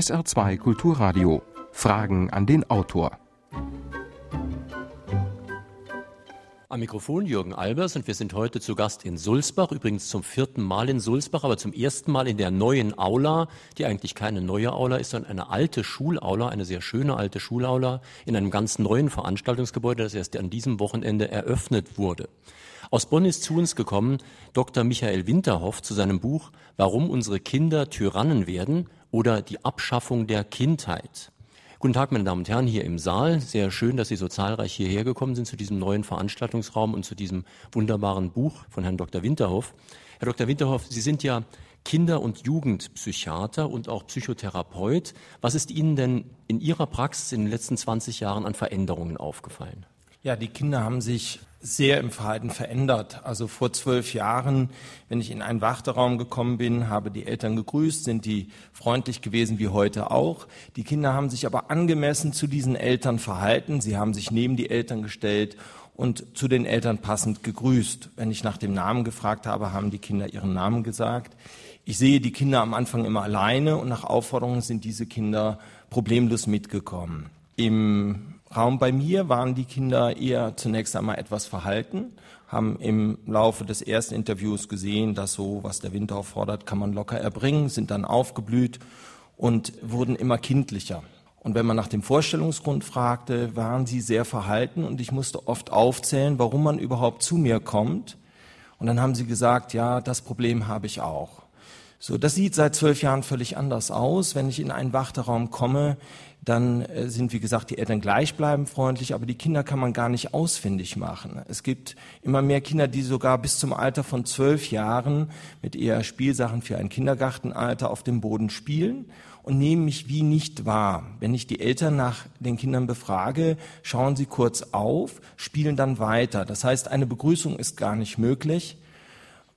SR2 Kulturradio. Fragen an den Autor. Am Mikrofon Jürgen Albers und wir sind heute zu Gast in Sulzbach, übrigens zum vierten Mal in Sulzbach, aber zum ersten Mal in der neuen Aula, die eigentlich keine neue Aula ist, sondern eine alte Schulaula, eine sehr schöne alte Schulaula in einem ganz neuen Veranstaltungsgebäude, das erst an diesem Wochenende eröffnet wurde. Aus Bonn ist zu uns gekommen Dr. Michael Winterhoff zu seinem Buch Warum unsere Kinder Tyrannen werden oder die Abschaffung der Kindheit. Guten Tag, meine Damen und Herren, hier im Saal. Sehr schön, dass Sie so zahlreich hierher gekommen sind zu diesem neuen Veranstaltungsraum und zu diesem wunderbaren Buch von Herrn Dr. Winterhoff. Herr Dr. Winterhoff, Sie sind ja Kinder- und Jugendpsychiater und auch Psychotherapeut. Was ist Ihnen denn in Ihrer Praxis in den letzten 20 Jahren an Veränderungen aufgefallen? Ja, die Kinder haben sich sehr im Verhalten verändert. Also vor zwölf Jahren, wenn ich in einen Warteraum gekommen bin, habe die Eltern gegrüßt, sind die freundlich gewesen wie heute auch. Die Kinder haben sich aber angemessen zu diesen Eltern verhalten. Sie haben sich neben die Eltern gestellt und zu den Eltern passend gegrüßt. Wenn ich nach dem Namen gefragt habe, haben die Kinder ihren Namen gesagt. Ich sehe die Kinder am Anfang immer alleine und nach Aufforderungen sind diese Kinder problemlos mitgekommen. Im Raum bei mir waren die Kinder eher zunächst einmal etwas verhalten, haben im Laufe des ersten Interviews gesehen, dass so, was der Winter fordert, kann man locker erbringen, sind dann aufgeblüht und wurden immer kindlicher. Und wenn man nach dem Vorstellungsgrund fragte, waren sie sehr verhalten und ich musste oft aufzählen, warum man überhaupt zu mir kommt. Und dann haben sie gesagt, ja, das Problem habe ich auch. So, das sieht seit zwölf Jahren völlig anders aus. Wenn ich in einen Warteraum komme, dann äh, sind, wie gesagt, die Eltern gleichbleibend freundlich, aber die Kinder kann man gar nicht ausfindig machen. Es gibt immer mehr Kinder, die sogar bis zum Alter von zwölf Jahren mit eher Spielsachen für ein Kindergartenalter auf dem Boden spielen und nehmen mich wie nicht wahr. Wenn ich die Eltern nach den Kindern befrage, schauen sie kurz auf, spielen dann weiter. Das heißt, eine Begrüßung ist gar nicht möglich.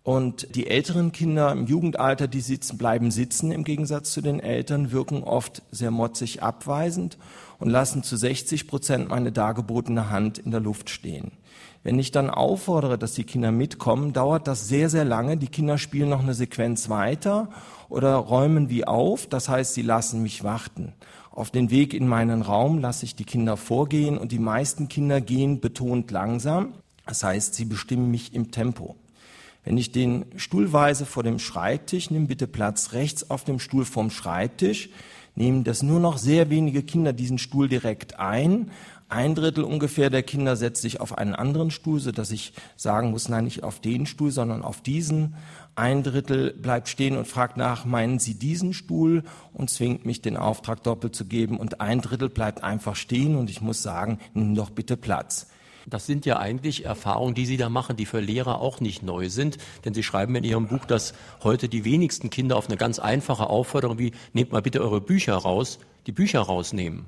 Und die älteren Kinder im Jugendalter, die sitzen, bleiben sitzen im Gegensatz zu den Eltern, wirken oft sehr motzig abweisend und lassen zu 60 Prozent meine dargebotene Hand in der Luft stehen. Wenn ich dann auffordere, dass die Kinder mitkommen, dauert das sehr, sehr lange. Die Kinder spielen noch eine Sequenz weiter oder räumen wie auf. Das heißt, sie lassen mich warten. Auf den Weg in meinen Raum lasse ich die Kinder vorgehen und die meisten Kinder gehen betont langsam. Das heißt, sie bestimmen mich im Tempo. Wenn ich den Stuhl weise vor dem Schreibtisch, nimm bitte Platz rechts auf dem Stuhl vom Schreibtisch, nehmen das nur noch sehr wenige Kinder diesen Stuhl direkt ein. Ein Drittel ungefähr der Kinder setzt sich auf einen anderen Stuhl, so dass ich sagen muss, nein, nicht auf den Stuhl, sondern auf diesen. Ein Drittel bleibt stehen und fragt nach, meinen Sie diesen Stuhl und zwingt mich, den Auftrag doppelt zu geben. Und ein Drittel bleibt einfach stehen und ich muss sagen, nimm doch bitte Platz. Das sind ja eigentlich Erfahrungen, die Sie da machen, die für Lehrer auch nicht neu sind. Denn Sie schreiben in Ihrem Buch, dass heute die wenigsten Kinder auf eine ganz einfache Aufforderung wie, nehmt mal bitte eure Bücher raus, die Bücher rausnehmen.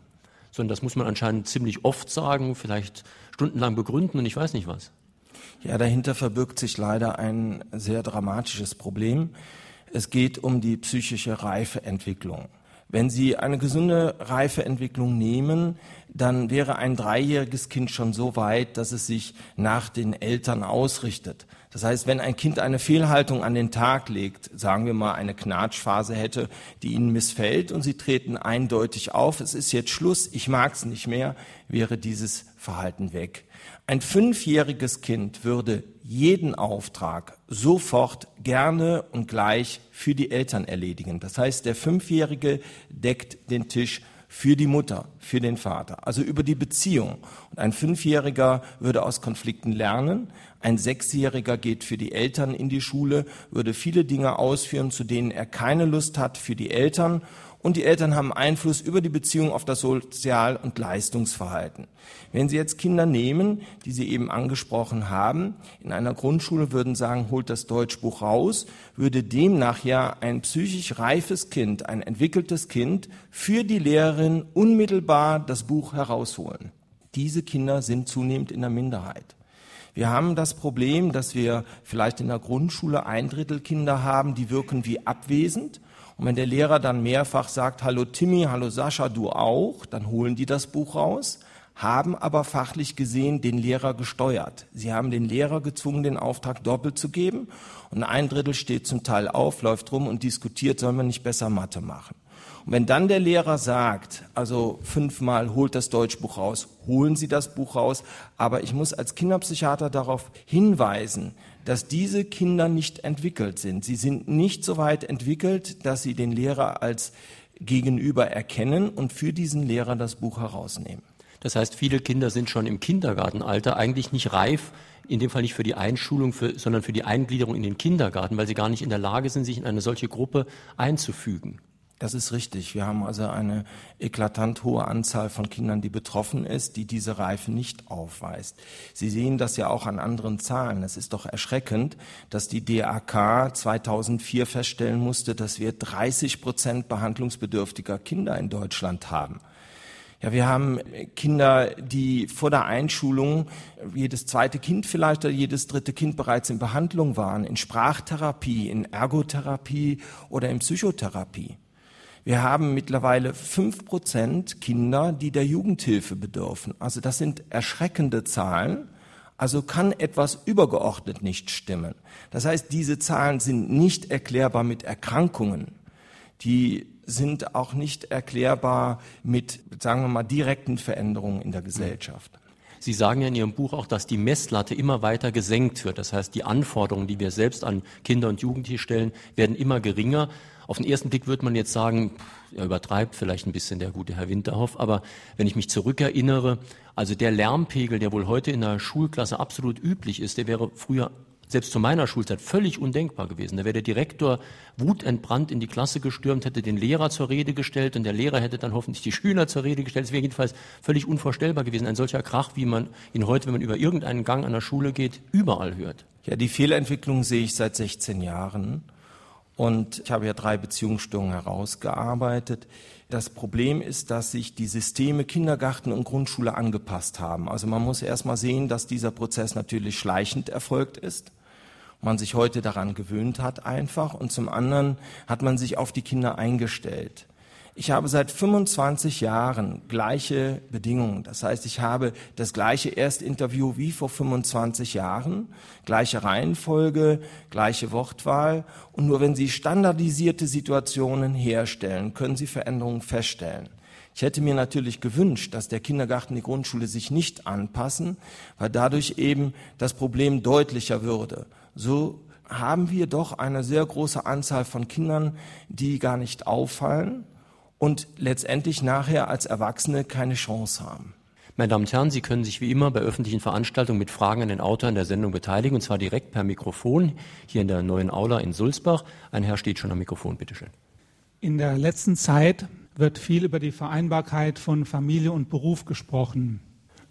Sondern das muss man anscheinend ziemlich oft sagen, vielleicht stundenlang begründen und ich weiß nicht was. Ja, dahinter verbirgt sich leider ein sehr dramatisches Problem. Es geht um die psychische Reifeentwicklung. Wenn Sie eine gesunde Reifeentwicklung nehmen, dann wäre ein dreijähriges Kind schon so weit, dass es sich nach den Eltern ausrichtet. Das heißt, wenn ein Kind eine Fehlhaltung an den Tag legt, sagen wir mal eine Knatschphase hätte, die ihnen missfällt und sie treten eindeutig auf, es ist jetzt Schluss, ich mag es nicht mehr, wäre dieses Verhalten weg. Ein fünfjähriges Kind würde jeden Auftrag sofort gerne und gleich für die Eltern erledigen. Das heißt, der Fünfjährige deckt den Tisch für die Mutter, für den Vater, also über die Beziehung. Und ein Fünfjähriger würde aus Konflikten lernen, ein Sechsjähriger geht für die Eltern in die Schule, würde viele Dinge ausführen, zu denen er keine Lust hat für die Eltern und die Eltern haben Einfluss über die Beziehung auf das Sozial- und Leistungsverhalten. Wenn Sie jetzt Kinder nehmen, die Sie eben angesprochen haben, in einer Grundschule würden sagen, holt das Deutschbuch raus, würde demnach ja ein psychisch reifes Kind, ein entwickeltes Kind für die Lehrerin unmittelbar das Buch herausholen. Diese Kinder sind zunehmend in der Minderheit. Wir haben das Problem, dass wir vielleicht in der Grundschule ein Drittel Kinder haben, die wirken wie abwesend und wenn der Lehrer dann mehrfach sagt, hallo Timmy, hallo Sascha, du auch, dann holen die das Buch raus, haben aber fachlich gesehen den Lehrer gesteuert. Sie haben den Lehrer gezwungen, den Auftrag doppelt zu geben. Und ein Drittel steht zum Teil auf, läuft rum und diskutiert, sollen wir nicht besser Mathe machen. Und wenn dann der Lehrer sagt, also fünfmal holt das Deutschbuch raus, holen Sie das Buch raus, aber ich muss als Kinderpsychiater darauf hinweisen, dass diese Kinder nicht entwickelt sind. Sie sind nicht so weit entwickelt, dass sie den Lehrer als Gegenüber erkennen und für diesen Lehrer das Buch herausnehmen. Das heißt, viele Kinder sind schon im Kindergartenalter eigentlich nicht reif, in dem Fall nicht für die Einschulung, für, sondern für die Eingliederung in den Kindergarten, weil sie gar nicht in der Lage sind, sich in eine solche Gruppe einzufügen. Das ist richtig. Wir haben also eine eklatant hohe Anzahl von Kindern, die betroffen ist, die diese Reife nicht aufweist. Sie sehen das ja auch an anderen Zahlen. Es ist doch erschreckend, dass die DAK 2004 feststellen musste, dass wir 30 Prozent behandlungsbedürftiger Kinder in Deutschland haben. Ja, wir haben Kinder, die vor der Einschulung jedes zweite Kind vielleicht oder jedes dritte Kind bereits in Behandlung waren, in Sprachtherapie, in Ergotherapie oder in Psychotherapie. Wir haben mittlerweile fünf Prozent Kinder, die der Jugendhilfe bedürfen. Also das sind erschreckende Zahlen. Also kann etwas übergeordnet nicht stimmen. Das heißt, diese Zahlen sind nicht erklärbar mit Erkrankungen. Die sind auch nicht erklärbar mit, sagen wir mal, direkten Veränderungen in der Gesellschaft. Sie sagen ja in Ihrem Buch auch, dass die Messlatte immer weiter gesenkt wird. Das heißt, die Anforderungen, die wir selbst an Kinder und Jugendliche stellen, werden immer geringer. Auf den ersten Blick würde man jetzt sagen, er übertreibt vielleicht ein bisschen der gute Herr Winterhoff, aber wenn ich mich zurückerinnere, also der Lärmpegel, der wohl heute in der Schulklasse absolut üblich ist, der wäre früher selbst zu meiner Schulzeit völlig undenkbar gewesen. Da wäre der Direktor wutentbrannt in die Klasse gestürmt, hätte den Lehrer zur Rede gestellt und der Lehrer hätte dann hoffentlich die Schüler zur Rede gestellt. Es wäre jedenfalls völlig unvorstellbar gewesen. Ein solcher Krach, wie man ihn heute, wenn man über irgendeinen Gang an der Schule geht, überall hört. Ja, die Fehlentwicklung sehe ich seit 16 Jahren. Und ich habe ja drei Beziehungsstörungen herausgearbeitet. Das Problem ist, dass sich die Systeme Kindergarten und Grundschule angepasst haben. Also man muss erst mal sehen, dass dieser Prozess natürlich schleichend erfolgt ist. Man sich heute daran gewöhnt hat einfach. Und zum anderen hat man sich auf die Kinder eingestellt. Ich habe seit 25 Jahren gleiche Bedingungen. Das heißt, ich habe das gleiche Erstinterview wie vor 25 Jahren, gleiche Reihenfolge, gleiche Wortwahl. Und nur wenn Sie standardisierte Situationen herstellen, können Sie Veränderungen feststellen. Ich hätte mir natürlich gewünscht, dass der Kindergarten, die Grundschule sich nicht anpassen, weil dadurch eben das Problem deutlicher würde. So haben wir doch eine sehr große Anzahl von Kindern, die gar nicht auffallen und letztendlich nachher als Erwachsene keine Chance haben. Meine Damen und Herren, Sie können sich wie immer bei öffentlichen Veranstaltungen mit Fragen an den Autor in der Sendung beteiligen, und zwar direkt per Mikrofon hier in der neuen Aula in Sulzbach. Ein Herr steht schon am Mikrofon, bitteschön. In der letzten Zeit wird viel über die Vereinbarkeit von Familie und Beruf gesprochen.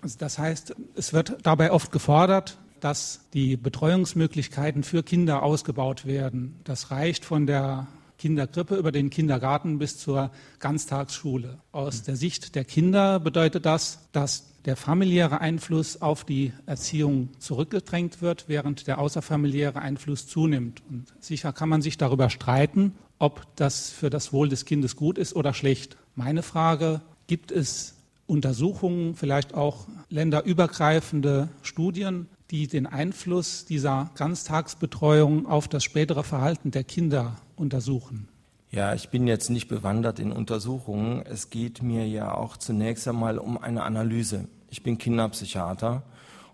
Also das heißt, es wird dabei oft gefordert, dass die Betreuungsmöglichkeiten für Kinder ausgebaut werden. Das reicht von der Kinderkrippe über den Kindergarten bis zur Ganztagsschule. Aus der Sicht der Kinder bedeutet das, dass der familiäre Einfluss auf die Erziehung zurückgedrängt wird, während der außerfamiliäre Einfluss zunimmt. Und sicher kann man sich darüber streiten, ob das für das Wohl des Kindes gut ist oder schlecht. Meine Frage, gibt es Untersuchungen, vielleicht auch länderübergreifende Studien, die den Einfluss dieser Ganztagsbetreuung auf das spätere Verhalten der Kinder untersuchen? Ja, ich bin jetzt nicht bewandert in Untersuchungen. Es geht mir ja auch zunächst einmal um eine Analyse. Ich bin Kinderpsychiater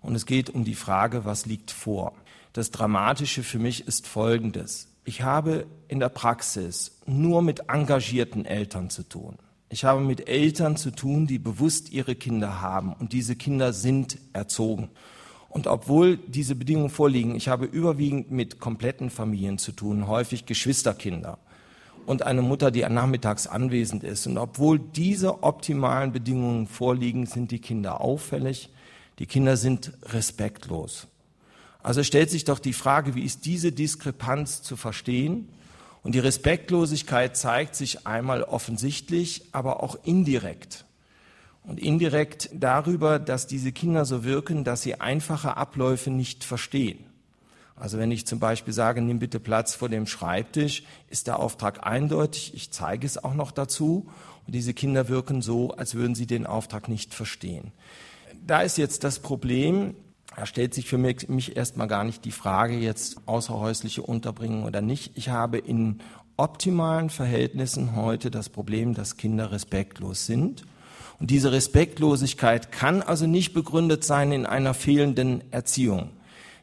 und es geht um die Frage, was liegt vor. Das Dramatische für mich ist Folgendes. Ich habe in der Praxis nur mit engagierten Eltern zu tun. Ich habe mit Eltern zu tun, die bewusst ihre Kinder haben und diese Kinder sind erzogen. Und obwohl diese Bedingungen vorliegen, ich habe überwiegend mit kompletten Familien zu tun, häufig Geschwisterkinder und eine Mutter, die nachmittags anwesend ist. Und obwohl diese optimalen Bedingungen vorliegen, sind die Kinder auffällig. Die Kinder sind respektlos. Also stellt sich doch die Frage, wie ist diese Diskrepanz zu verstehen? Und die Respektlosigkeit zeigt sich einmal offensichtlich, aber auch indirekt und indirekt darüber, dass diese Kinder so wirken, dass sie einfache Abläufe nicht verstehen. Also wenn ich zum Beispiel sage, nimm bitte Platz vor dem Schreibtisch, ist der Auftrag eindeutig, ich zeige es auch noch dazu und diese Kinder wirken so, als würden sie den Auftrag nicht verstehen. Da ist jetzt das Problem, da stellt sich für mich, erstmal gar nicht die Frage jetzt außerhäusliche Unterbringung oder nicht. Ich habe in optimalen Verhältnissen heute das Problem, dass Kinder respektlos sind. Und diese Respektlosigkeit kann also nicht begründet sein in einer fehlenden Erziehung.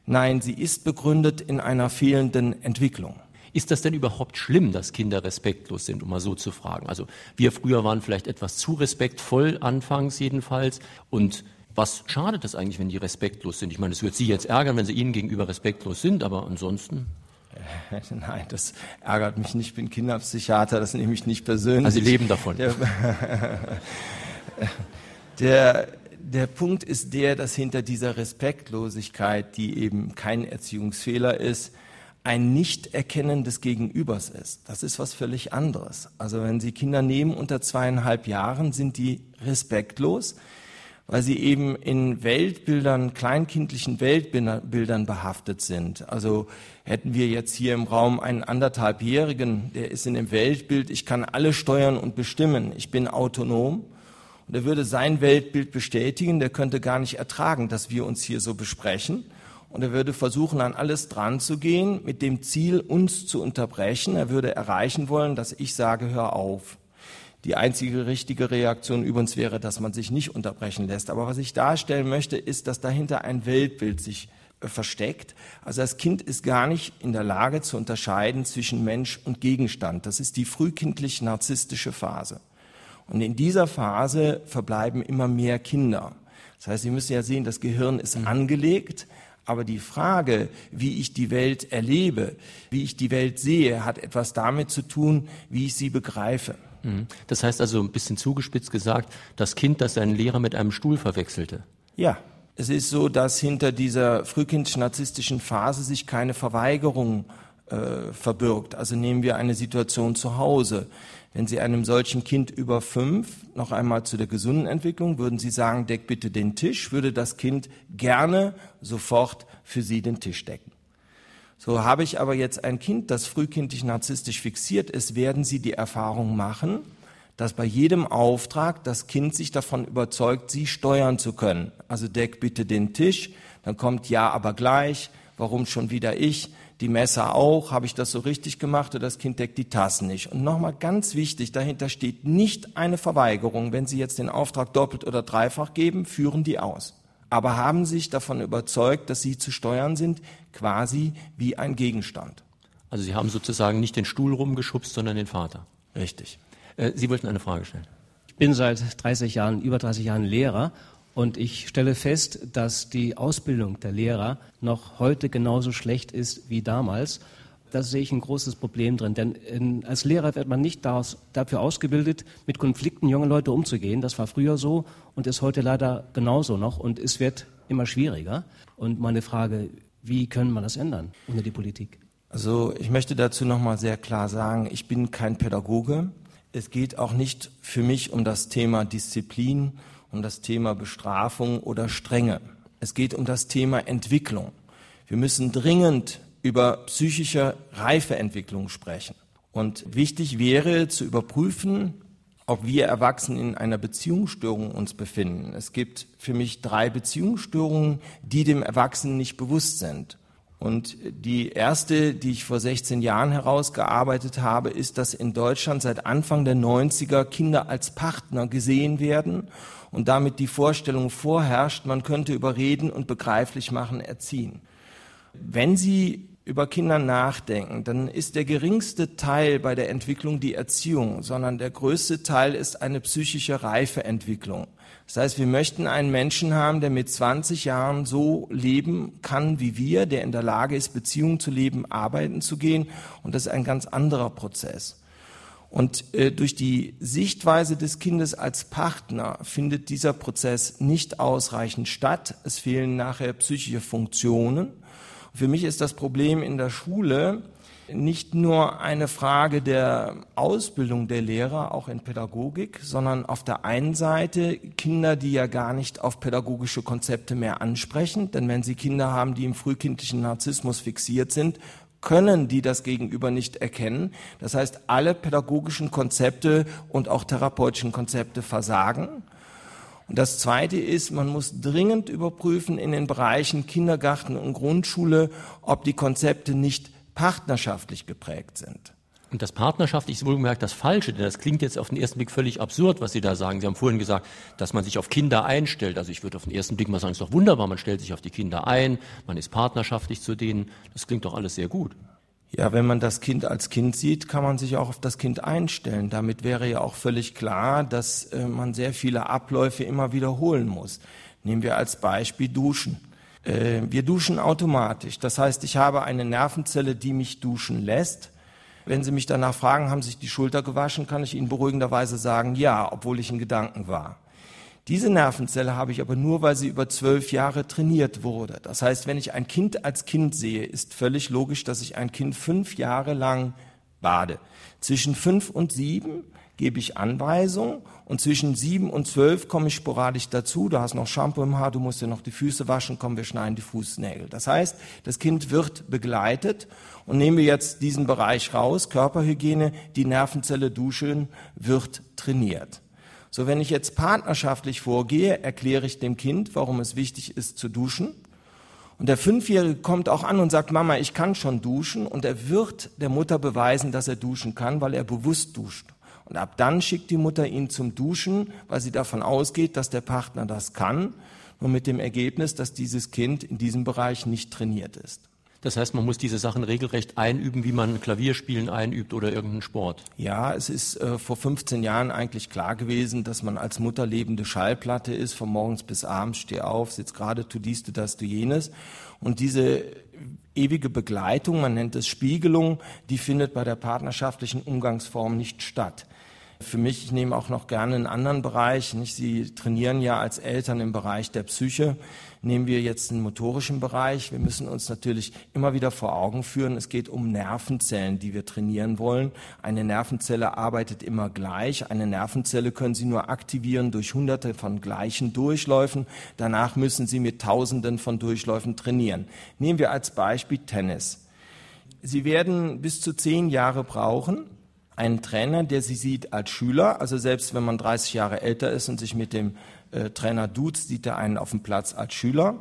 Nein, sie ist begründet in einer fehlenden Entwicklung. Ist das denn überhaupt schlimm, dass Kinder respektlos sind, um mal so zu fragen? Also wir früher waren vielleicht etwas zu respektvoll, anfangs jedenfalls. Und was schadet es eigentlich, wenn die respektlos sind? Ich meine, es wird Sie jetzt ärgern, wenn Sie Ihnen gegenüber respektlos sind, aber ansonsten. Nein, das ärgert mich nicht. Ich bin Kinderpsychiater, das nehme ich nicht persönlich. Also Sie leben davon. Der, der, Punkt ist der, dass hinter dieser Respektlosigkeit, die eben kein Erziehungsfehler ist, ein Nicht-Erkennen des Gegenübers ist. Das ist was völlig anderes. Also wenn Sie Kinder nehmen unter zweieinhalb Jahren, sind die respektlos, weil sie eben in Weltbildern, kleinkindlichen Weltbildern behaftet sind. Also hätten wir jetzt hier im Raum einen anderthalbjährigen, der ist in dem Weltbild, ich kann alle steuern und bestimmen, ich bin autonom. Und er würde sein Weltbild bestätigen, der könnte gar nicht ertragen, dass wir uns hier so besprechen und er würde versuchen, an alles dran zu gehen, mit dem Ziel, uns zu unterbrechen. Er würde erreichen wollen, dass ich sage, hör auf. Die einzige richtige Reaktion übrigens wäre, dass man sich nicht unterbrechen lässt. Aber was ich darstellen möchte, ist, dass dahinter ein Weltbild sich äh, versteckt. Also das Kind ist gar nicht in der Lage zu unterscheiden zwischen Mensch und Gegenstand. Das ist die frühkindlich narzisstische Phase. Und in dieser Phase verbleiben immer mehr Kinder. Das heißt, Sie müssen ja sehen, das Gehirn ist angelegt. Aber die Frage, wie ich die Welt erlebe, wie ich die Welt sehe, hat etwas damit zu tun, wie ich sie begreife. Mhm. Das heißt also ein bisschen zugespitzt gesagt, das Kind, das seinen Lehrer mit einem Stuhl verwechselte. Ja, es ist so, dass hinter dieser frühkindlich-narzisstischen Phase sich keine Verweigerung äh, verbirgt. Also nehmen wir eine Situation zu Hause. Wenn Sie einem solchen Kind über fünf, noch einmal zu der gesunden Entwicklung, würden Sie sagen, deck bitte den Tisch, würde das Kind gerne sofort für Sie den Tisch decken. So habe ich aber jetzt ein Kind, das frühkindlich narzisstisch fixiert ist, werden Sie die Erfahrung machen, dass bei jedem Auftrag das Kind sich davon überzeugt, Sie steuern zu können. Also deck bitte den Tisch, dann kommt ja, aber gleich, warum schon wieder ich? Die Messer auch, habe ich das so richtig gemacht oder das Kind deckt die Tassen nicht. Und nochmal ganz wichtig, dahinter steht nicht eine Verweigerung. Wenn Sie jetzt den Auftrag doppelt oder dreifach geben, führen die aus. Aber haben sich davon überzeugt, dass Sie zu steuern sind, quasi wie ein Gegenstand. Also Sie haben sozusagen nicht den Stuhl rumgeschubst, sondern den Vater. Richtig. Äh, Sie wollten eine Frage stellen. Ich bin seit 30 Jahren, über 30 Jahren Lehrer und ich stelle fest, dass die Ausbildung der Lehrer noch heute genauso schlecht ist wie damals. Da sehe ich ein großes Problem drin. Denn in, als Lehrer wird man nicht daraus, dafür ausgebildet, mit Konflikten junger Leute umzugehen. Das war früher so und ist heute leider genauso noch. Und es wird immer schwieriger. Und meine Frage, wie können wir das ändern ohne die Politik? Also ich möchte dazu nochmal sehr klar sagen, ich bin kein Pädagoge. Es geht auch nicht für mich um das Thema Disziplin um das Thema Bestrafung oder Strenge. Es geht um das Thema Entwicklung. Wir müssen dringend über psychische Reifeentwicklung sprechen. Und wichtig wäre zu überprüfen, ob wir Erwachsenen in einer Beziehungsstörung uns befinden. Es gibt für mich drei Beziehungsstörungen, die dem Erwachsenen nicht bewusst sind. Und die erste, die ich vor 16 Jahren herausgearbeitet habe, ist, dass in Deutschland seit Anfang der 90er Kinder als Partner gesehen werden und damit die Vorstellung vorherrscht, man könnte über Reden und begreiflich machen erziehen. Wenn Sie über Kinder nachdenken, dann ist der geringste Teil bei der Entwicklung die Erziehung, sondern der größte Teil ist eine psychische Reifeentwicklung. Das heißt, wir möchten einen Menschen haben, der mit 20 Jahren so leben kann wie wir, der in der Lage ist, Beziehungen zu leben, arbeiten zu gehen. Und das ist ein ganz anderer Prozess. Und äh, durch die Sichtweise des Kindes als Partner findet dieser Prozess nicht ausreichend statt. Es fehlen nachher psychische Funktionen. Für mich ist das Problem in der Schule nicht nur eine Frage der Ausbildung der Lehrer, auch in Pädagogik, sondern auf der einen Seite Kinder, die ja gar nicht auf pädagogische Konzepte mehr ansprechen. Denn wenn Sie Kinder haben, die im frühkindlichen Narzissmus fixiert sind, können die das Gegenüber nicht erkennen. Das heißt, alle pädagogischen Konzepte und auch therapeutischen Konzepte versagen. Und das Zweite ist, man muss dringend überprüfen in den Bereichen Kindergarten und Grundschule, ob die Konzepte nicht partnerschaftlich geprägt sind. Und das partnerschaftlich ist wohlgemerkt das Falsche, denn das klingt jetzt auf den ersten Blick völlig absurd, was Sie da sagen. Sie haben vorhin gesagt, dass man sich auf Kinder einstellt. Also ich würde auf den ersten Blick mal sagen, es ist doch wunderbar, man stellt sich auf die Kinder ein, man ist partnerschaftlich zu denen. Das klingt doch alles sehr gut. Ja, wenn man das Kind als Kind sieht, kann man sich auch auf das Kind einstellen. Damit wäre ja auch völlig klar, dass äh, man sehr viele Abläufe immer wiederholen muss. Nehmen wir als Beispiel Duschen. Äh, wir duschen automatisch. Das heißt, ich habe eine Nervenzelle, die mich duschen lässt. Wenn Sie mich danach fragen, haben sich die Schulter gewaschen, kann ich Ihnen beruhigenderweise sagen, ja, obwohl ich in Gedanken war. Diese Nervenzelle habe ich aber nur, weil sie über zwölf Jahre trainiert wurde. Das heißt, wenn ich ein Kind als Kind sehe, ist völlig logisch, dass ich ein Kind fünf Jahre lang bade. Zwischen fünf und sieben gebe ich Anweisungen und zwischen sieben und zwölf komme ich sporadisch dazu. Du hast noch Shampoo im Haar, du musst dir noch die Füße waschen, komm, wir schneiden die Fußnägel. Das heißt, das Kind wird begleitet und nehmen wir jetzt diesen Bereich raus, Körperhygiene, die Nervenzelle duschen, wird trainiert. So, wenn ich jetzt partnerschaftlich vorgehe, erkläre ich dem Kind, warum es wichtig ist zu duschen. Und der Fünfjährige kommt auch an und sagt, Mama, ich kann schon duschen. Und er wird der Mutter beweisen, dass er duschen kann, weil er bewusst duscht. Und ab dann schickt die Mutter ihn zum Duschen, weil sie davon ausgeht, dass der Partner das kann. Nur mit dem Ergebnis, dass dieses Kind in diesem Bereich nicht trainiert ist. Das heißt, man muss diese Sachen regelrecht einüben, wie man Klavierspielen einübt oder irgendeinen Sport. Ja, es ist äh, vor 15 Jahren eigentlich klar gewesen, dass man als Mutter lebende Schallplatte ist, von morgens bis abends, steh auf, sitz gerade, tu dies, tu das, tu jenes. Und diese ewige Begleitung, man nennt es Spiegelung, die findet bei der partnerschaftlichen Umgangsform nicht statt. Für mich, ich nehme auch noch gerne einen anderen Bereich. Nicht? Sie trainieren ja als Eltern im Bereich der Psyche. Nehmen wir jetzt den motorischen Bereich. Wir müssen uns natürlich immer wieder vor Augen führen, es geht um Nervenzellen, die wir trainieren wollen. Eine Nervenzelle arbeitet immer gleich. Eine Nervenzelle können Sie nur aktivieren durch hunderte von gleichen Durchläufen. Danach müssen Sie mit tausenden von Durchläufen trainieren. Nehmen wir als Beispiel Tennis. Sie werden bis zu zehn Jahre brauchen, einen Trainer, der sie sieht als Schüler, also selbst wenn man 30 Jahre älter ist und sich mit dem äh, Trainer duzt, sieht er einen auf dem Platz als Schüler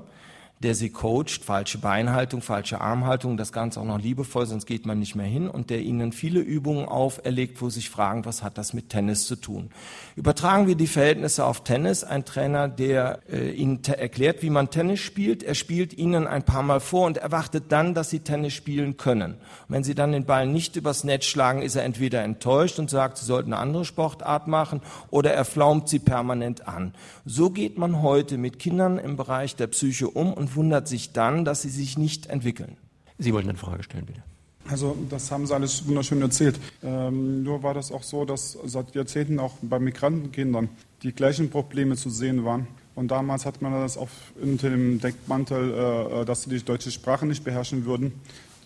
der sie coacht, falsche Beinhaltung, falsche Armhaltung, das Ganze auch noch liebevoll, sonst geht man nicht mehr hin und der ihnen viele Übungen auferlegt, wo sie sich fragen, was hat das mit Tennis zu tun. Übertragen wir die Verhältnisse auf Tennis, ein Trainer, der äh, ihnen erklärt, wie man Tennis spielt, er spielt ihnen ein paar Mal vor und erwartet dann, dass sie Tennis spielen können. Und wenn sie dann den Ball nicht übers Netz schlagen, ist er entweder enttäuscht und sagt, sie sollten eine andere Sportart machen oder er flaumt sie permanent an. So geht man heute mit Kindern im Bereich der Psyche um und wundert sich dann, dass sie sich nicht entwickeln. Sie wollten eine Frage stellen, bitte. Also das haben Sie alles wunderschön erzählt. Ähm, nur war das auch so, dass seit Jahrzehnten auch bei Migrantenkindern die gleichen Probleme zu sehen waren. Und damals hat man das auf, unter dem Deckmantel, äh, dass sie die deutsche Sprache nicht beherrschen würden,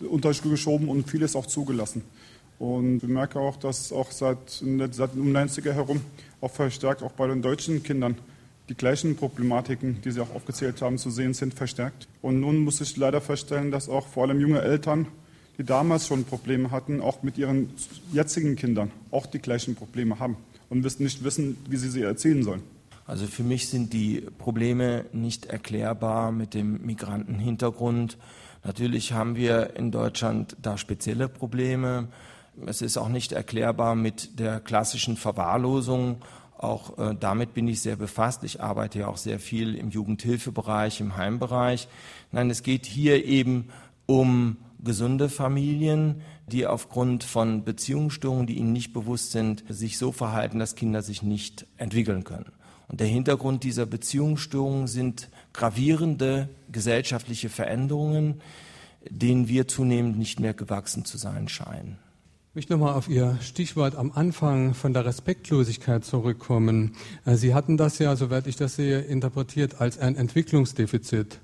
untergeschoben und vieles auch zugelassen. Und ich merke auch, dass auch seit, seit um 90er herum auch verstärkt auch bei den deutschen Kindern die gleichen Problematiken, die Sie auch aufgezählt haben, zu sehen sind, verstärkt. Und nun muss ich leider feststellen, dass auch vor allem junge Eltern, die damals schon Probleme hatten, auch mit ihren jetzigen Kindern auch die gleichen Probleme haben und nicht wissen, wie sie sie erzielen sollen. Also für mich sind die Probleme nicht erklärbar mit dem Migrantenhintergrund. Natürlich haben wir in Deutschland da spezielle Probleme. Es ist auch nicht erklärbar mit der klassischen Verwahrlosung auch äh, damit bin ich sehr befasst. Ich arbeite ja auch sehr viel im Jugendhilfebereich, im Heimbereich. Nein, es geht hier eben um gesunde Familien, die aufgrund von Beziehungsstörungen, die ihnen nicht bewusst sind, sich so verhalten, dass Kinder sich nicht entwickeln können. Und der Hintergrund dieser Beziehungsstörungen sind gravierende gesellschaftliche Veränderungen, denen wir zunehmend nicht mehr gewachsen zu sein scheinen. Ich möchte nochmal auf Ihr Stichwort am Anfang von der Respektlosigkeit zurückkommen. Äh, Sie hatten das ja, soweit ich das sehe, interpretiert als ein Entwicklungsdefizit.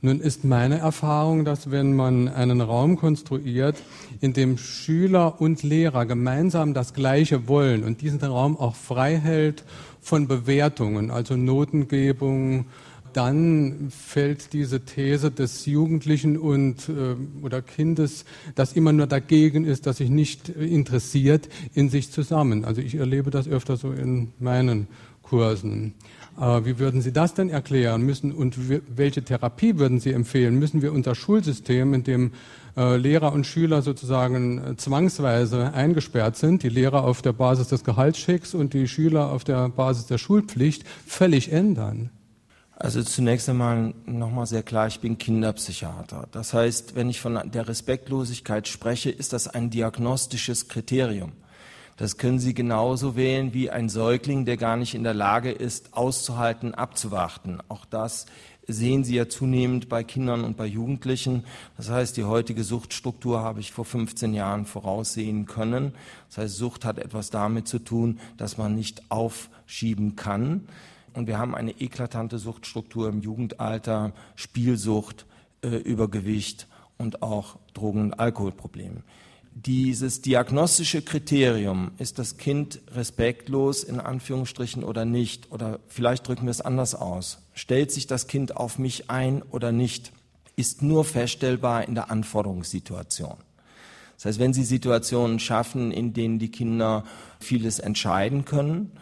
Nun ist meine Erfahrung, dass wenn man einen Raum konstruiert, in dem Schüler und Lehrer gemeinsam das Gleiche wollen und diesen Raum auch frei hält von Bewertungen, also Notengebung, dann fällt diese These des Jugendlichen und äh, oder Kindes, das immer nur dagegen ist, das sich nicht interessiert, in sich zusammen. Also ich erlebe das öfter so in meinen Kursen. Äh, wie würden Sie das denn erklären müssen und welche Therapie würden Sie empfehlen? Müssen wir unser Schulsystem, in dem äh, Lehrer und Schüler sozusagen äh, zwangsweise eingesperrt sind, die Lehrer auf der Basis des Gehaltschecks und die Schüler auf der Basis der Schulpflicht, völlig ändern? Also zunächst einmal nochmal sehr klar, ich bin Kinderpsychiater. Das heißt, wenn ich von der Respektlosigkeit spreche, ist das ein diagnostisches Kriterium. Das können Sie genauso wählen wie ein Säugling, der gar nicht in der Lage ist, auszuhalten, abzuwarten. Auch das sehen Sie ja zunehmend bei Kindern und bei Jugendlichen. Das heißt, die heutige Suchtstruktur habe ich vor 15 Jahren voraussehen können. Das heißt, Sucht hat etwas damit zu tun, dass man nicht aufschieben kann. Und wir haben eine eklatante Suchtstruktur im Jugendalter, Spielsucht, äh, Übergewicht und auch Drogen- und Alkoholprobleme dieses diagnostische Kriterium, ist das Kind respektlos in Anführungsstrichen oder nicht, oder vielleicht drücken wir es anders aus, stellt sich das Kind auf mich ein oder nicht, ist nur feststellbar in der Anforderungssituation. Das heißt, wenn Sie Situationen schaffen, in denen die Kinder vieles entscheiden können,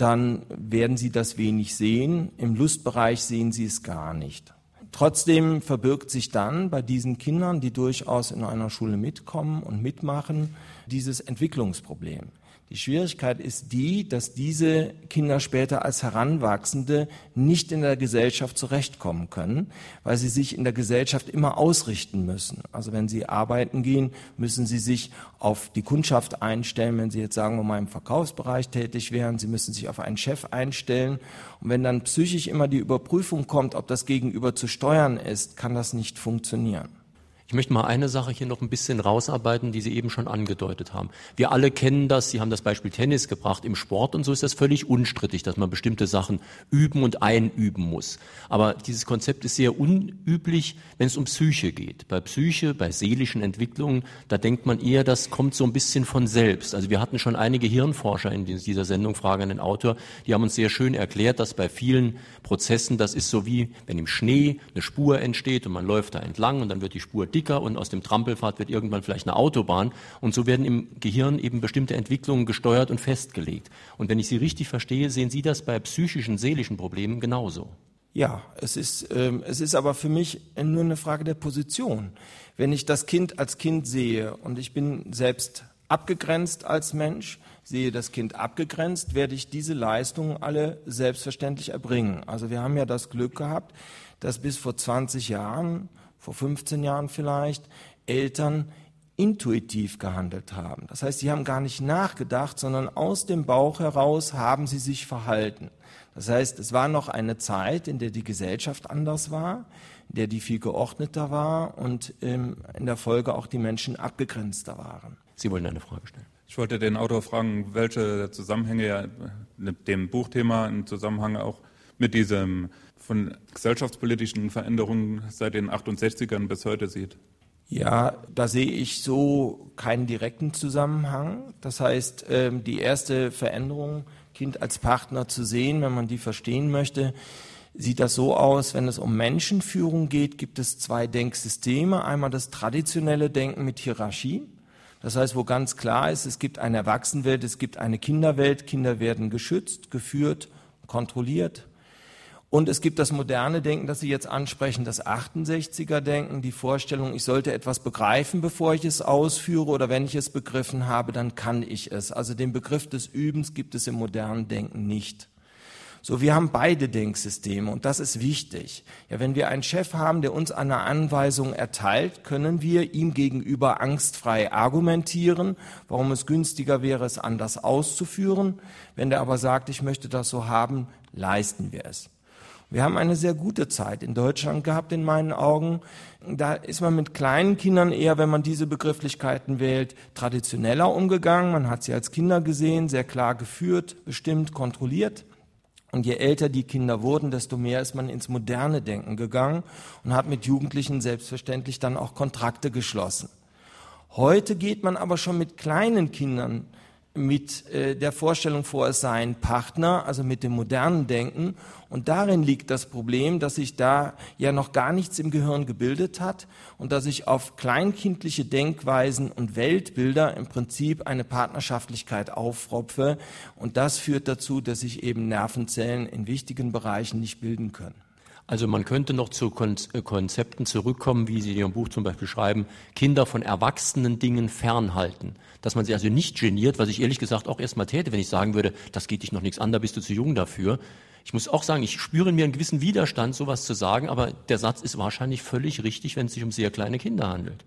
dann werden Sie das wenig sehen. Im Lustbereich sehen Sie es gar nicht. Trotzdem verbirgt sich dann bei diesen Kindern, die durchaus in einer Schule mitkommen und mitmachen, dieses Entwicklungsproblem. Die Schwierigkeit ist die, dass diese Kinder später als Heranwachsende nicht in der Gesellschaft zurechtkommen können, weil sie sich in der Gesellschaft immer ausrichten müssen. Also wenn sie arbeiten gehen, müssen sie sich auf die Kundschaft einstellen. Wenn sie jetzt sagen wir mal im Verkaufsbereich tätig wären, sie müssen sich auf einen Chef einstellen. Und wenn dann psychisch immer die Überprüfung kommt, ob das Gegenüber zu steuern ist, kann das nicht funktionieren. Ich möchte mal eine Sache hier noch ein bisschen rausarbeiten, die Sie eben schon angedeutet haben. Wir alle kennen das, Sie haben das Beispiel Tennis gebracht. Im Sport und so ist das völlig unstrittig, dass man bestimmte Sachen üben und einüben muss. Aber dieses Konzept ist sehr unüblich, wenn es um Psyche geht. Bei Psyche, bei seelischen Entwicklungen, da denkt man eher, das kommt so ein bisschen von selbst. Also wir hatten schon einige Hirnforscher in dieser Sendung, Frage an den Autor, die haben uns sehr schön erklärt, dass bei vielen Prozessen, das ist so wie, wenn im Schnee eine Spur entsteht und man läuft da entlang und dann wird die Spur dick dicker und aus dem Trampelpfad wird irgendwann vielleicht eine Autobahn. Und so werden im Gehirn eben bestimmte Entwicklungen gesteuert und festgelegt. Und wenn ich Sie richtig verstehe, sehen Sie das bei psychischen, seelischen Problemen genauso. Ja, es ist, ähm, es ist aber für mich nur eine Frage der Position. Wenn ich das Kind als Kind sehe und ich bin selbst abgegrenzt als Mensch, sehe das Kind abgegrenzt, werde ich diese Leistungen alle selbstverständlich erbringen. Also wir haben ja das Glück gehabt, dass bis vor 20 Jahren vor 15 Jahren vielleicht, Eltern intuitiv gehandelt haben. Das heißt, sie haben gar nicht nachgedacht, sondern aus dem Bauch heraus haben sie sich verhalten. Das heißt, es war noch eine Zeit, in der die Gesellschaft anders war, in der die viel geordneter war und ähm, in der Folge auch die Menschen abgegrenzter waren. Sie wollen eine Frage stellen. Ich wollte den Autor fragen, welche Zusammenhänge er mit dem Buchthema im Zusammenhang auch mit diesem von gesellschaftspolitischen Veränderungen seit den 68ern bis heute sieht? Ja, da sehe ich so keinen direkten Zusammenhang. Das heißt, ähm, die erste Veränderung, Kind als Partner zu sehen, wenn man die verstehen möchte, sieht das so aus, wenn es um Menschenführung geht, gibt es zwei Denksysteme. Einmal das traditionelle Denken mit Hierarchie. Das heißt, wo ganz klar ist, es gibt eine Erwachsenenwelt, es gibt eine Kinderwelt. Kinder werden geschützt, geführt, kontrolliert. Und es gibt das moderne Denken, das Sie jetzt ansprechen, das 68er Denken, die Vorstellung, ich sollte etwas begreifen, bevor ich es ausführe, oder wenn ich es begriffen habe, dann kann ich es. Also den Begriff des Übens gibt es im modernen Denken nicht. So, wir haben beide Denksysteme und das ist wichtig. Ja, wenn wir einen Chef haben, der uns eine Anweisung erteilt, können wir ihm gegenüber angstfrei argumentieren, warum es günstiger wäre, es anders auszuführen. Wenn der aber sagt, ich möchte das so haben, leisten wir es. Wir haben eine sehr gute Zeit in Deutschland gehabt, in meinen Augen. Da ist man mit kleinen Kindern eher, wenn man diese Begrifflichkeiten wählt, traditioneller umgegangen. Man hat sie als Kinder gesehen, sehr klar geführt, bestimmt, kontrolliert. Und je älter die Kinder wurden, desto mehr ist man ins moderne Denken gegangen und hat mit Jugendlichen selbstverständlich dann auch Kontrakte geschlossen. Heute geht man aber schon mit kleinen Kindern mit äh, der Vorstellung vor, es sei ein Partner, also mit dem modernen Denken. Und darin liegt das Problem, dass sich da ja noch gar nichts im Gehirn gebildet hat und dass ich auf kleinkindliche Denkweisen und Weltbilder im Prinzip eine Partnerschaftlichkeit aufropfe. Und das führt dazu, dass sich eben Nervenzellen in wichtigen Bereichen nicht bilden können. Also man könnte noch zu äh, Konzepten zurückkommen, wie Sie in Ihrem Buch zum Beispiel schreiben, Kinder von erwachsenen Dingen fernhalten. Dass man sie also nicht geniert, was ich ehrlich gesagt auch erstmal täte, wenn ich sagen würde, das geht dich noch nichts an, da bist du zu jung dafür. Ich muss auch sagen, ich spüre in mir einen gewissen Widerstand, sowas zu sagen, aber der Satz ist wahrscheinlich völlig richtig, wenn es sich um sehr kleine Kinder handelt.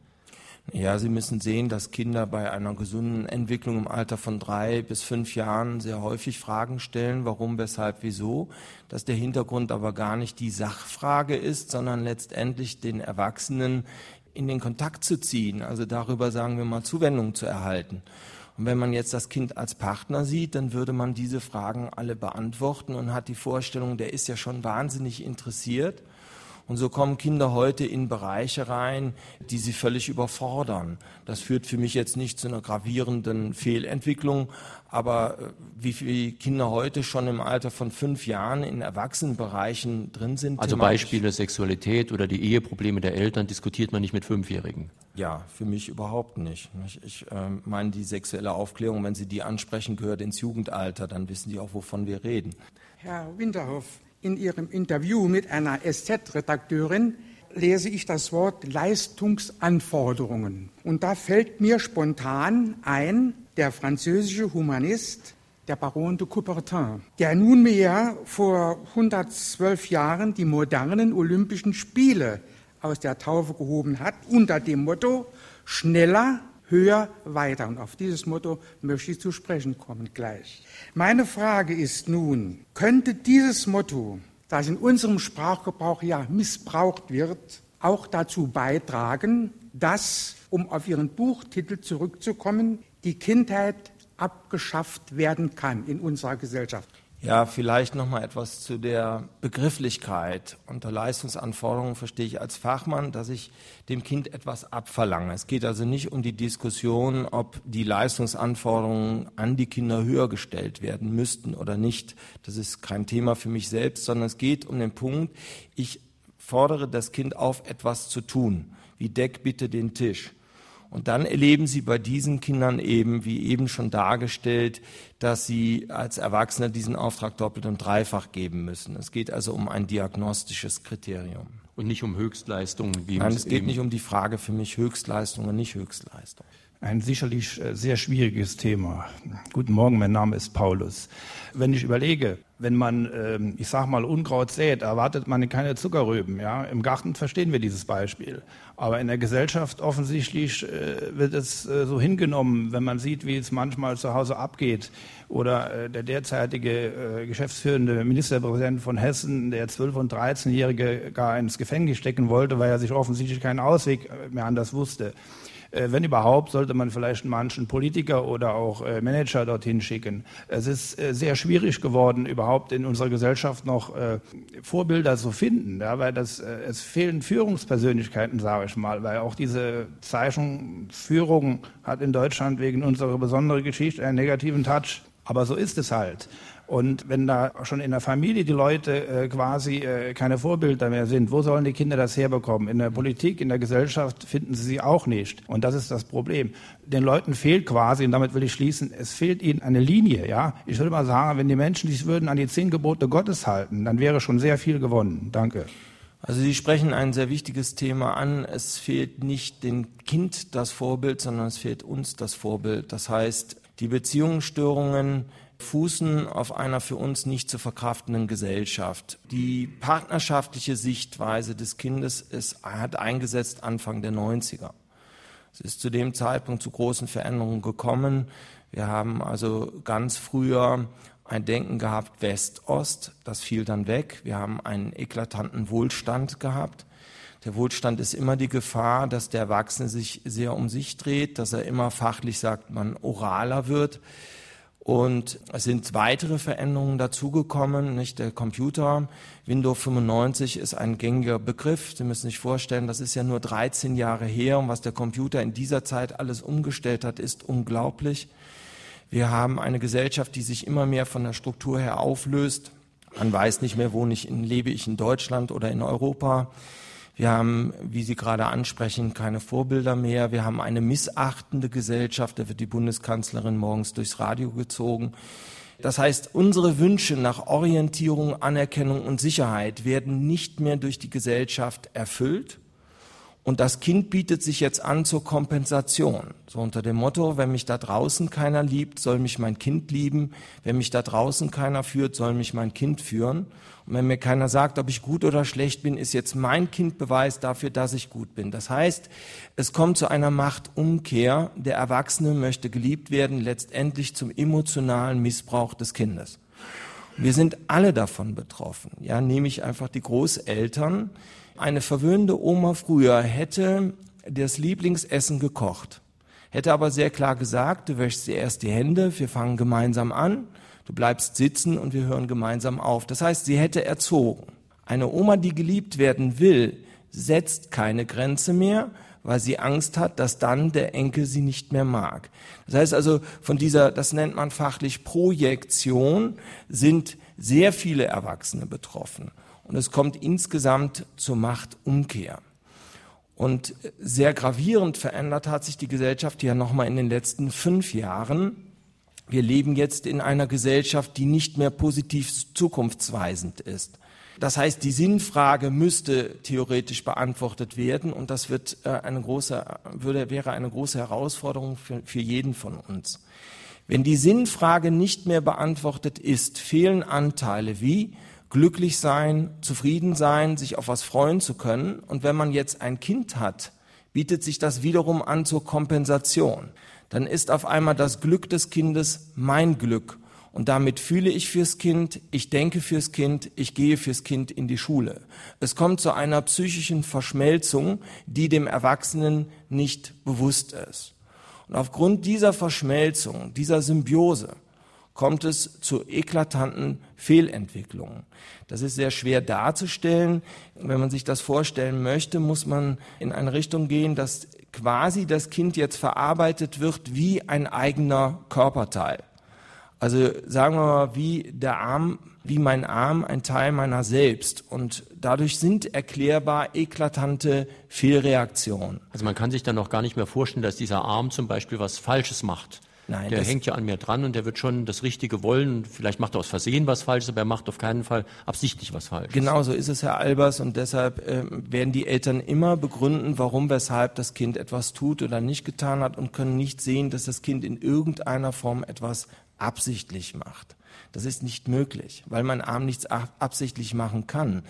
Ja, Sie müssen sehen, dass Kinder bei einer gesunden Entwicklung im Alter von drei bis fünf Jahren sehr häufig Fragen stellen, warum, weshalb, wieso, dass der Hintergrund aber gar nicht die Sachfrage ist, sondern letztendlich den Erwachsenen in den Kontakt zu ziehen, also darüber, sagen wir mal, Zuwendung zu erhalten. Und wenn man jetzt das Kind als Partner sieht, dann würde man diese Fragen alle beantworten und hat die Vorstellung, der ist ja schon wahnsinnig interessiert. Und so kommen Kinder heute in Bereiche rein, die sie völlig überfordern. Das führt für mich jetzt nicht zu einer gravierenden Fehlentwicklung, aber äh, wie viele Kinder heute schon im Alter von fünf Jahren in Erwachsenenbereichen drin sind. Also Beispiele Sexualität oder die Eheprobleme der Eltern diskutiert man nicht mit Fünfjährigen. Ja, für mich überhaupt nicht. Ich äh, meine, die sexuelle Aufklärung, wenn Sie die ansprechen, gehört ins Jugendalter, dann wissen die auch, wovon wir reden. Herr Winterhoff, in Ihrem Interview mit einer SZ-Redakteurin lese ich das Wort Leistungsanforderungen. Und da fällt mir spontan ein, der französische Humanist, der Baron de Coubertin, der nunmehr vor 112 Jahren die modernen Olympischen Spiele aus der Taufe gehoben hat, unter dem Motto schneller, höher, weiter. Und auf dieses Motto möchte ich zu sprechen kommen gleich. Meine Frage ist nun, könnte dieses Motto, das in unserem Sprachgebrauch ja missbraucht wird, auch dazu beitragen, dass, um auf Ihren Buchtitel zurückzukommen, die Kindheit abgeschafft werden kann in unserer Gesellschaft? Ja, vielleicht noch mal etwas zu der Begrifflichkeit. Unter Leistungsanforderungen verstehe ich als Fachmann, dass ich dem Kind etwas abverlange. Es geht also nicht um die Diskussion, ob die Leistungsanforderungen an die Kinder höher gestellt werden müssten oder nicht. Das ist kein Thema für mich selbst, sondern es geht um den Punkt, ich fordere das Kind auf, etwas zu tun. Wie deck bitte den Tisch. Und dann erleben sie bei diesen Kindern eben, wie eben schon dargestellt, dass sie als Erwachsene diesen Auftrag doppelt und dreifach geben müssen. Es geht also um ein diagnostisches Kriterium. Und nicht um Höchstleistungen. Wie Nein, es geht nicht um die Frage für mich Höchstleistung und nicht Höchstleistung. Ein sicherlich äh, sehr schwieriges Thema. Guten Morgen, mein Name ist Paulus. Wenn ich überlege, wenn man, ähm, ich sag mal, Unkraut sät, erwartet man keine Zuckerrüben. Ja? Im Garten verstehen wir dieses Beispiel. Aber in der Gesellschaft offensichtlich äh, wird es äh, so hingenommen, wenn man sieht, wie es manchmal zu Hause abgeht. Oder der derzeitige geschäftsführende Ministerpräsident von Hessen, der 12- und 13-Jährige gar ins Gefängnis stecken wollte, weil er sich offensichtlich keinen Ausweg mehr anders wusste. Äh, wenn überhaupt, sollte man vielleicht manchen Politiker oder auch äh, Manager dorthin schicken. Es ist äh, sehr schwierig geworden, überhaupt in unserer Gesellschaft noch Vorbilder zu finden, ja, weil das, es fehlen Führungspersönlichkeiten, sage ich mal, weil auch diese Zeichnung Führung hat in Deutschland wegen unserer besonderen Geschichte einen negativen Touch. Aber so ist es halt. Und wenn da schon in der Familie die Leute äh, quasi äh, keine Vorbilder mehr sind, wo sollen die Kinder das herbekommen? In der Politik, in der Gesellschaft finden sie sie auch nicht. Und das ist das Problem. Den Leuten fehlt quasi, und damit will ich schließen, es fehlt ihnen eine Linie. Ja, Ich würde mal sagen, wenn die Menschen sich würden an die zehn Gebote Gottes halten, dann wäre schon sehr viel gewonnen. Danke. Also Sie sprechen ein sehr wichtiges Thema an. Es fehlt nicht dem Kind das Vorbild, sondern es fehlt uns das Vorbild. Das heißt, die Beziehungsstörungen, fußen auf einer für uns nicht zu verkraftenden Gesellschaft. Die partnerschaftliche Sichtweise des Kindes ist, hat eingesetzt Anfang der 90er. Es ist zu dem Zeitpunkt zu großen Veränderungen gekommen. Wir haben also ganz früher ein Denken gehabt West-Ost, das fiel dann weg. Wir haben einen eklatanten Wohlstand gehabt. Der Wohlstand ist immer die Gefahr, dass der Erwachsene sich sehr um sich dreht, dass er immer fachlich sagt, man oraler wird. Und es sind weitere Veränderungen dazugekommen. Nicht der Computer Windows 95 ist ein gängiger Begriff. Sie müssen sich vorstellen, das ist ja nur 13 Jahre her und was der Computer in dieser Zeit alles umgestellt hat, ist unglaublich. Wir haben eine Gesellschaft, die sich immer mehr von der Struktur her auflöst. Man weiß nicht mehr, wo ich in, lebe ich in Deutschland oder in Europa. Wir haben, wie Sie gerade ansprechen, keine Vorbilder mehr. Wir haben eine missachtende Gesellschaft. Da wird die Bundeskanzlerin morgens durchs Radio gezogen. Das heißt, unsere Wünsche nach Orientierung, Anerkennung und Sicherheit werden nicht mehr durch die Gesellschaft erfüllt. Und das Kind bietet sich jetzt an zur Kompensation. So unter dem Motto, wenn mich da draußen keiner liebt, soll mich mein Kind lieben. Wenn mich da draußen keiner führt, soll mich mein Kind führen. Und wenn mir keiner sagt, ob ich gut oder schlecht bin, ist jetzt mein Kind Beweis dafür, dass ich gut bin. Das heißt, es kommt zu einer Machtumkehr. Der Erwachsene möchte geliebt werden, letztendlich zum emotionalen Missbrauch des Kindes. Wir sind alle davon betroffen. Ja, nehme ich einfach die Großeltern. Eine verwöhnte Oma früher hätte das Lieblingsessen gekocht, hätte aber sehr klar gesagt, du wäschst dir erst die Hände, wir fangen gemeinsam an, du bleibst sitzen und wir hören gemeinsam auf. Das heißt, sie hätte erzogen. Eine Oma, die geliebt werden will, setzt keine Grenze mehr, weil sie Angst hat, dass dann der Enkel sie nicht mehr mag. Das heißt also, von dieser, das nennt man fachlich Projektion, sind sehr viele Erwachsene betroffen und es kommt insgesamt zur Machtumkehr. Und sehr gravierend verändert hat sich die Gesellschaft ja nochmal in den letzten fünf Jahren. Wir leben jetzt in einer Gesellschaft, die nicht mehr positiv zukunftsweisend ist. Das heißt, die Sinnfrage müsste theoretisch beantwortet werden und das wird äh, eine große, würde, wäre eine große Herausforderung für, für jeden von uns. Wenn die Sinnfrage nicht mehr beantwortet ist, fehlen Anteile wie glücklich sein, zufrieden sein, sich auf was freuen zu können. Und wenn man jetzt ein Kind hat, bietet sich das wiederum an zur Kompensation. Dann ist auf einmal das Glück des Kindes mein Glück. Und damit fühle ich fürs Kind, ich denke fürs Kind, ich gehe fürs Kind in die Schule. Es kommt zu einer psychischen Verschmelzung, die dem Erwachsenen nicht bewusst ist. Und aufgrund dieser Verschmelzung, dieser Symbiose, kommt es zu eklatanten Fehlentwicklungen. Das ist sehr schwer darzustellen. Wenn man sich das vorstellen möchte, muss man in eine Richtung gehen, dass quasi das Kind jetzt verarbeitet wird wie ein eigener Körperteil. Also sagen wir mal, wie der Arm, wie mein Arm ein Teil meiner selbst. Und dadurch sind erklärbar eklatante Fehlreaktionen. Also man kann sich dann noch gar nicht mehr vorstellen, dass dieser Arm zum Beispiel was Falsches macht. Nein, der hängt ja an mir dran und der wird schon das Richtige wollen. Vielleicht macht er aus Versehen was Falsches, aber er macht auf keinen Fall absichtlich was Falsches. Genau so ist es, Herr Albers, und deshalb äh, werden die Eltern immer begründen, warum, weshalb das Kind etwas tut oder nicht getan hat und können nicht sehen, dass das Kind in irgendeiner Form etwas absichtlich macht. Das ist nicht möglich, weil mein Arm nichts absichtlich machen kann.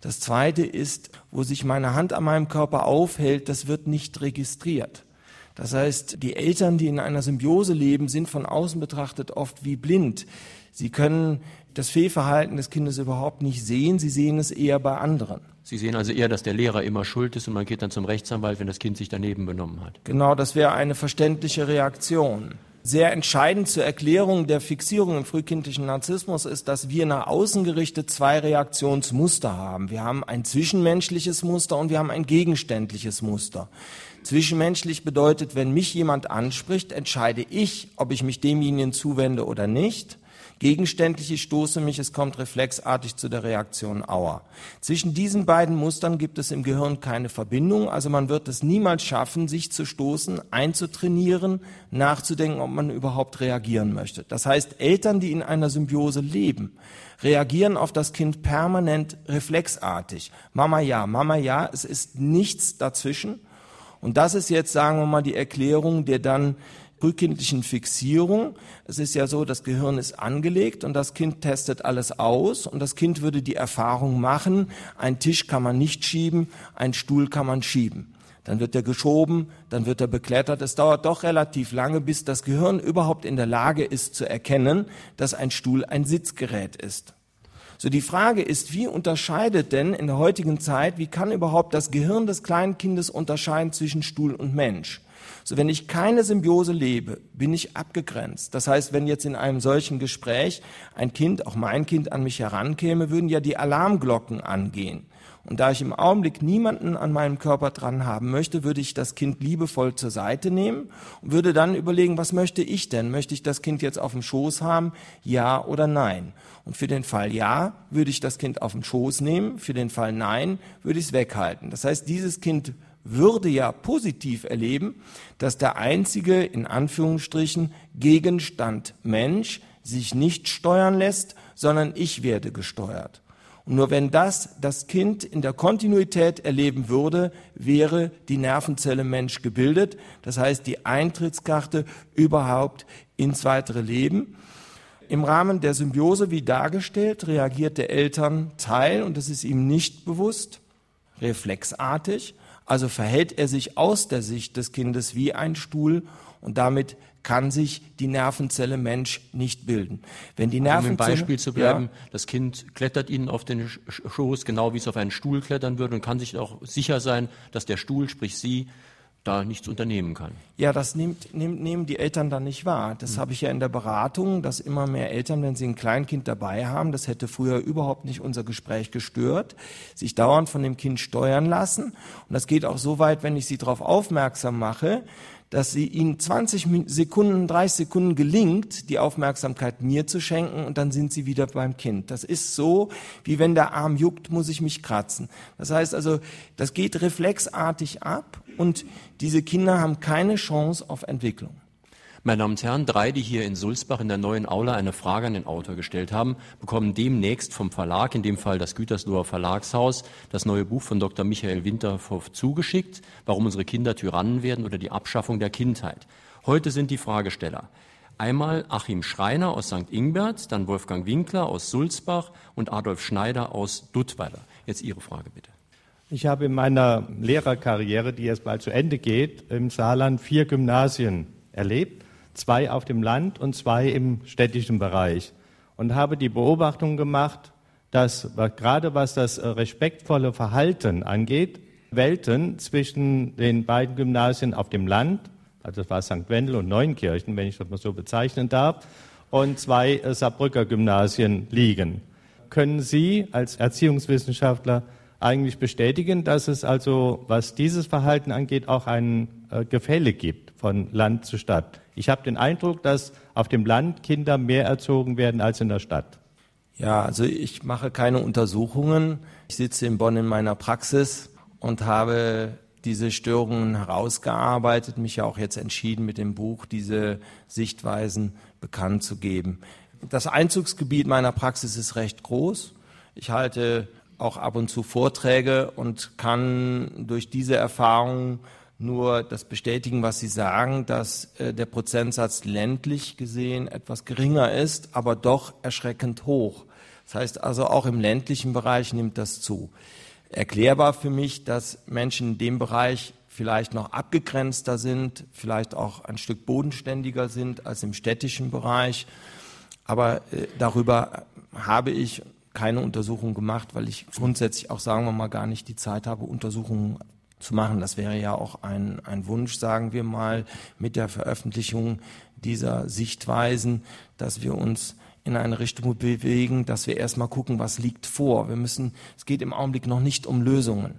Das Zweite ist, wo sich meine Hand an meinem Körper aufhält, das wird nicht registriert. Das heißt, die Eltern, die in einer Symbiose leben, sind von außen betrachtet oft wie blind. Sie können das Fehlverhalten des Kindes überhaupt nicht sehen, sie sehen es eher bei anderen. Sie sehen also eher, dass der Lehrer immer schuld ist und man geht dann zum Rechtsanwalt, wenn das Kind sich daneben benommen hat. Genau, das wäre eine verständliche Reaktion. Sehr entscheidend zur Erklärung der Fixierung im frühkindlichen Narzissmus ist, dass wir nach außen gerichtet zwei Reaktionsmuster haben. Wir haben ein zwischenmenschliches Muster und wir haben ein gegenständliches Muster. Zwischenmenschlich bedeutet, wenn mich jemand anspricht, entscheide ich, ob ich mich demjenigen zuwende oder nicht. Gegenständlich, ich stoße mich, es kommt reflexartig zu der Reaktion Aua. Zwischen diesen beiden Mustern gibt es im Gehirn keine Verbindung, also man wird es niemals schaffen, sich zu stoßen, einzutrainieren, nachzudenken, ob man überhaupt reagieren möchte. Das heißt, Eltern, die in einer Symbiose leben, reagieren auf das Kind permanent reflexartig. Mama ja, Mama ja, es ist nichts dazwischen. Und das ist jetzt, sagen wir mal, die Erklärung der dann frühkindlichen Fixierung. Es ist ja so, das Gehirn ist angelegt und das Kind testet alles aus und das Kind würde die Erfahrung machen, ein Tisch kann man nicht schieben, ein Stuhl kann man schieben. Dann wird er geschoben, dann wird er beklettert. Es dauert doch relativ lange, bis das Gehirn überhaupt in der Lage ist zu erkennen, dass ein Stuhl ein Sitzgerät ist. So die Frage ist, wie unterscheidet denn in der heutigen Zeit, wie kann überhaupt das Gehirn des kleinen Kindes unterscheiden zwischen Stuhl und Mensch? So, wenn ich keine Symbiose lebe, bin ich abgegrenzt. Das heißt, wenn jetzt in einem solchen Gespräch ein Kind, auch mein Kind, an mich herankäme, würden ja die Alarmglocken angehen. Und da ich im Augenblick niemanden an meinem Körper dran haben möchte, würde ich das Kind liebevoll zur Seite nehmen und würde dann überlegen, was möchte ich denn? Möchte ich das Kind jetzt auf dem Schoß haben? Ja oder nein? Und für den Fall ja, würde ich das Kind auf den Schoß nehmen. Für den Fall nein, würde ich es weghalten. Das heißt, dieses Kind würde ja positiv erleben, dass der einzige, in Anführungsstrichen, Gegenstand Mensch sich nicht steuern lässt, sondern ich werde gesteuert. Und nur wenn das das Kind in der Kontinuität erleben würde, wäre die Nervenzelle Mensch gebildet. Das heißt, die Eintrittskarte überhaupt ins weitere Leben. Im Rahmen der Symbiose, wie dargestellt, reagiert der Elternteil, und das ist ihm nicht bewusst, reflexartig. Also verhält er sich aus der Sicht des Kindes wie ein Stuhl und damit kann sich die Nervenzelle Mensch nicht bilden. Wenn die Nervenzelle, um im Beispiel zu bleiben, ja, das Kind klettert Ihnen auf den Schoß, genau wie es auf einen Stuhl klettern würde und kann sich auch sicher sein, dass der Stuhl, sprich Sie, da nichts unternehmen kann. Ja, das nimmt, nimmt, nehmen die Eltern dann nicht wahr. Das mhm. habe ich ja in der Beratung, dass immer mehr Eltern, wenn sie ein Kleinkind dabei haben, das hätte früher überhaupt nicht unser Gespräch gestört, sich dauernd von dem Kind steuern lassen. Und das geht auch so weit, wenn ich sie darauf aufmerksam mache, dass sie ihnen 20 Sekunden, 30 Sekunden gelingt, die Aufmerksamkeit mir zu schenken und dann sind sie wieder beim Kind. Das ist so, wie wenn der Arm juckt, muss ich mich kratzen. Das heißt also, das geht reflexartig ab und diese Kinder haben keine Chance auf Entwicklung. Meine Damen und Herren, drei, die hier in Sulzbach in der neuen Aula eine Frage an den Autor gestellt haben, bekommen demnächst vom Verlag, in dem Fall das Gütersloher Verlagshaus, das neue Buch von Dr. Michael Winterhoff zugeschickt, warum unsere Kinder Tyrannen werden oder die Abschaffung der Kindheit. Heute sind die Fragesteller. Einmal Achim Schreiner aus St. Ingbert, dann Wolfgang Winkler aus Sulzbach und Adolf Schneider aus Duttweiler. Jetzt Ihre Frage bitte. Ich habe in meiner Lehrerkarriere, die jetzt bald zu Ende geht, im Saarland vier Gymnasien erlebt zwei auf dem Land und zwei im städtischen Bereich. Und habe die Beobachtung gemacht, dass gerade was das äh, respektvolle Verhalten angeht, Welten zwischen den beiden Gymnasien auf dem Land, also das war St. Wendel und Neunkirchen, wenn ich das mal so bezeichnen darf, und zwei äh, Saarbrücker Gymnasien liegen. Können Sie als Erziehungswissenschaftler eigentlich bestätigen, dass es also, was dieses Verhalten angeht, auch ein äh, Gefälle gibt von Land zu Stadt? Ich habe den Eindruck, dass auf dem Land Kinder mehr erzogen werden als in der Stadt. Ja, also ich mache keine Untersuchungen. Ich sitze in Bonn in meiner Praxis und habe diese Störungen herausgearbeitet, mich ja auch jetzt entschieden, mit dem Buch diese Sichtweisen bekannt zu geben. Das Einzugsgebiet meiner Praxis ist recht groß. Ich halte auch ab und zu Vorträge und kann durch diese Erfahrungen nur das bestätigen, was Sie sagen, dass äh, der Prozentsatz ländlich gesehen etwas geringer ist, aber doch erschreckend hoch. Das heißt also, auch im ländlichen Bereich nimmt das zu. Erklärbar für mich, dass Menschen in dem Bereich vielleicht noch abgegrenzter sind, vielleicht auch ein Stück bodenständiger sind als im städtischen Bereich. Aber äh, darüber habe ich keine Untersuchung gemacht, weil ich grundsätzlich auch, sagen wir mal, gar nicht die Zeit habe, Untersuchungen zu machen. Das wäre ja auch ein, ein Wunsch, sagen wir mal, mit der Veröffentlichung dieser Sichtweisen, dass wir uns in eine Richtung bewegen, dass wir erstmal gucken, was liegt vor. Wir müssen, es geht im Augenblick noch nicht um Lösungen.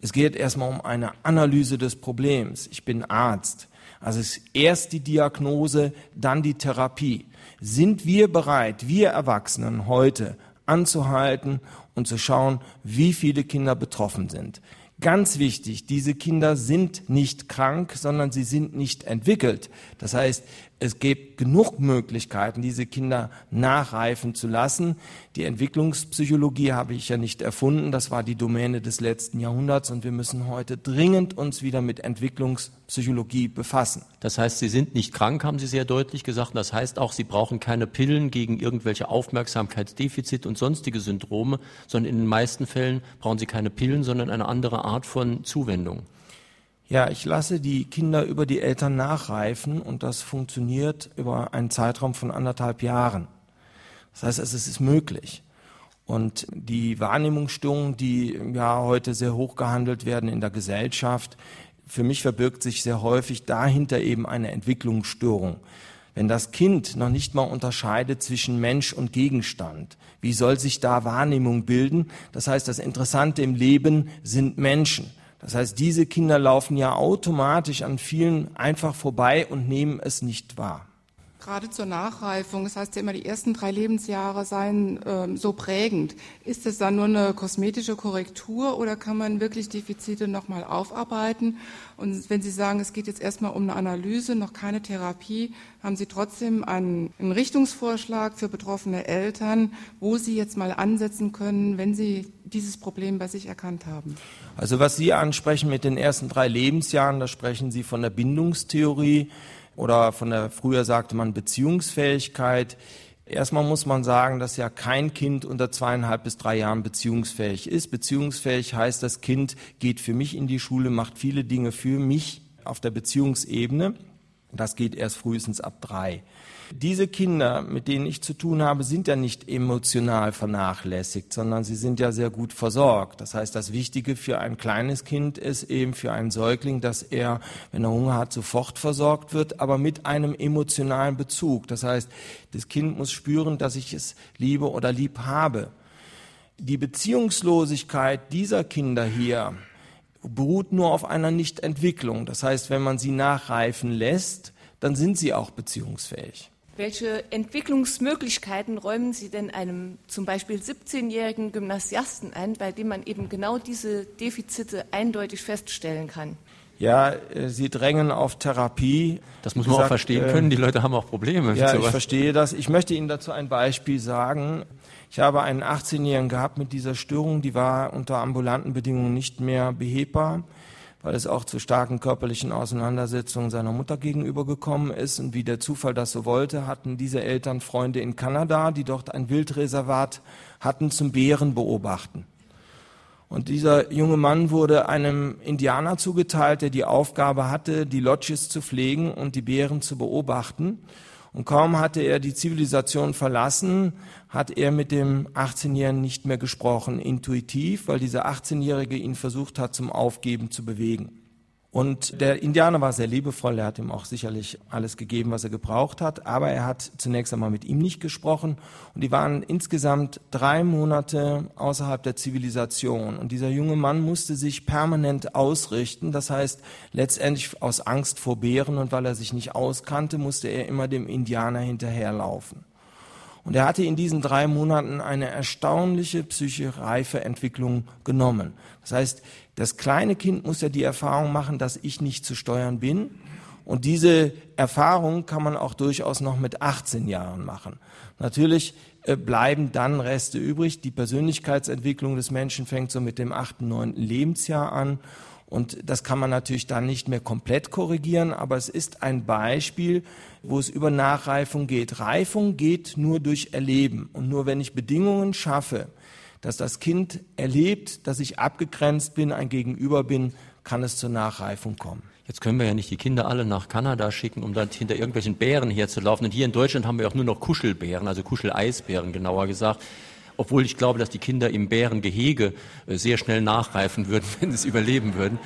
Es geht erstmal um eine Analyse des Problems. Ich bin Arzt. Also es ist erst die Diagnose, dann die Therapie. Sind wir bereit, wir Erwachsenen heute anzuhalten und zu schauen, wie viele Kinder betroffen sind? Ganz wichtig, diese Kinder sind nicht krank, sondern sie sind nicht entwickelt. Das heißt, es gibt genug Möglichkeiten, diese Kinder nachreifen zu lassen. Die Entwicklungspsychologie habe ich ja nicht erfunden. Das war die Domäne des letzten Jahrhunderts und wir müssen heute dringend uns wieder mit Entwicklungspsychologie befassen. Das heißt, Sie sind nicht krank, haben Sie sehr deutlich gesagt. Das heißt auch, Sie brauchen keine Pillen gegen irgendwelche Aufmerksamkeitsdefizit und sonstige Syndrome, sondern in den meisten Fällen brauchen Sie keine Pillen, sondern eine andere Art von Zuwendung. Ja, ich lasse die Kinder über die Eltern nachreifen und das funktioniert über einen Zeitraum von anderthalb Jahren. Das heißt, es ist möglich. Und die Wahrnehmungsstörungen, die ja heute sehr hoch gehandelt werden in der Gesellschaft, für mich verbirgt sich sehr häufig dahinter eben eine Entwicklungsstörung. Wenn das Kind noch nicht mal unterscheidet zwischen Mensch und Gegenstand, wie soll sich da Wahrnehmung bilden? Das heißt, das Interessante im Leben sind Menschen. Das heißt, diese Kinder laufen ja automatisch an vielen einfach vorbei und nehmen es nicht wahr. Gerade zur Nachreifung, das heißt ja immer, die ersten drei Lebensjahre seien ähm, so prägend. Ist das dann nur eine kosmetische Korrektur oder kann man wirklich Defizite nochmal aufarbeiten? Und wenn Sie sagen, es geht jetzt erstmal um eine Analyse, noch keine Therapie, haben Sie trotzdem einen, einen Richtungsvorschlag für betroffene Eltern, wo Sie jetzt mal ansetzen können, wenn Sie dieses Problem bei sich erkannt haben? Also was Sie ansprechen mit den ersten drei Lebensjahren, da sprechen Sie von der Bindungstheorie oder von der, früher sagte man Beziehungsfähigkeit. Erstmal muss man sagen, dass ja kein Kind unter zweieinhalb bis drei Jahren beziehungsfähig ist. Beziehungsfähig heißt, das Kind geht für mich in die Schule, macht viele Dinge für mich auf der Beziehungsebene. Das geht erst frühestens ab drei. Diese Kinder, mit denen ich zu tun habe, sind ja nicht emotional vernachlässigt, sondern sie sind ja sehr gut versorgt. Das heißt, das Wichtige für ein kleines Kind ist eben für einen Säugling, dass er, wenn er Hunger hat, sofort versorgt wird, aber mit einem emotionalen Bezug. Das heißt, das Kind muss spüren, dass ich es liebe oder lieb habe. Die Beziehungslosigkeit dieser Kinder hier beruht nur auf einer Nichtentwicklung. Das heißt, wenn man sie nachreifen lässt, dann sind sie auch beziehungsfähig. Welche Entwicklungsmöglichkeiten räumen Sie denn einem zum Beispiel 17-jährigen Gymnasiasten ein, bei dem man eben genau diese Defizite eindeutig feststellen kann? Ja, äh, Sie drängen auf Therapie. Das muss man gesagt, auch verstehen können. Die Leute haben auch Probleme. Ja, ich verstehe das. Ich möchte Ihnen dazu ein Beispiel sagen. Ich habe einen 18-Jährigen gehabt mit dieser Störung, die war unter ambulanten Bedingungen nicht mehr behebbar weil es auch zu starken körperlichen Auseinandersetzungen seiner Mutter gegenüber gekommen ist. Und wie der Zufall das so wollte, hatten diese Eltern Freunde in Kanada, die dort ein Wildreservat hatten zum Bären beobachten. Und dieser junge Mann wurde einem Indianer zugeteilt, der die Aufgabe hatte, die Lodges zu pflegen und die Bären zu beobachten. Und kaum hatte er die Zivilisation verlassen, hat er mit dem 18-Jährigen nicht mehr gesprochen, intuitiv, weil dieser 18-Jährige ihn versucht hat, zum Aufgeben zu bewegen. Und der Indianer war sehr liebevoll, er hat ihm auch sicherlich alles gegeben, was er gebraucht hat, aber er hat zunächst einmal mit ihm nicht gesprochen. Und die waren insgesamt drei Monate außerhalb der Zivilisation. Und dieser junge Mann musste sich permanent ausrichten, das heißt letztendlich aus Angst vor Bären. Und weil er sich nicht auskannte, musste er immer dem Indianer hinterherlaufen. Und er hatte in diesen drei Monaten eine erstaunliche psychische Reifeentwicklung genommen. Das heißt, das kleine Kind muss ja die Erfahrung machen, dass ich nicht zu steuern bin. Und diese Erfahrung kann man auch durchaus noch mit 18 Jahren machen. Natürlich äh, bleiben dann Reste übrig. Die Persönlichkeitsentwicklung des Menschen fängt so mit dem achten, neunten Lebensjahr an. Und das kann man natürlich dann nicht mehr komplett korrigieren, aber es ist ein Beispiel, wo es über Nachreifung geht. Reifung geht nur durch Erleben. Und nur wenn ich Bedingungen schaffe, dass das Kind erlebt, dass ich abgegrenzt bin, ein Gegenüber bin, kann es zur Nachreifung kommen. Jetzt können wir ja nicht die Kinder alle nach Kanada schicken, um dann hinter irgendwelchen Bären herzulaufen. Und hier in Deutschland haben wir auch nur noch Kuschelbären, also Kuscheleisbären genauer gesagt obwohl ich glaube, dass die Kinder im Bärengehege äh, sehr schnell nachreifen würden, wenn sie es überleben würden.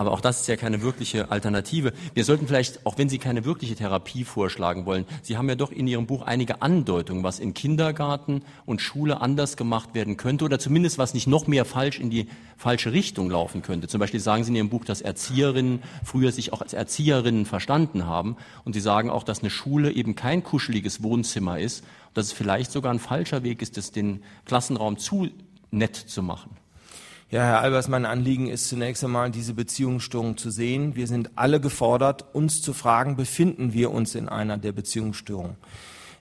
Aber auch das ist ja keine wirkliche Alternative. Wir sollten vielleicht, auch wenn Sie keine wirkliche Therapie vorschlagen wollen, Sie haben ja doch in Ihrem Buch einige Andeutungen, was in Kindergarten und Schule anders gemacht werden könnte oder zumindest was nicht noch mehr falsch in die falsche Richtung laufen könnte. Zum Beispiel sagen Sie in Ihrem Buch, dass Erzieherinnen früher sich auch als Erzieherinnen verstanden haben und Sie sagen auch, dass eine Schule eben kein kuscheliges Wohnzimmer ist und dass es vielleicht sogar ein falscher Weg ist, das den Klassenraum zu nett zu machen. Ja, Herr Albers, mein Anliegen ist zunächst einmal, diese Beziehungsstörung zu sehen. Wir sind alle gefordert, uns zu fragen, befinden wir uns in einer der Beziehungsstörungen?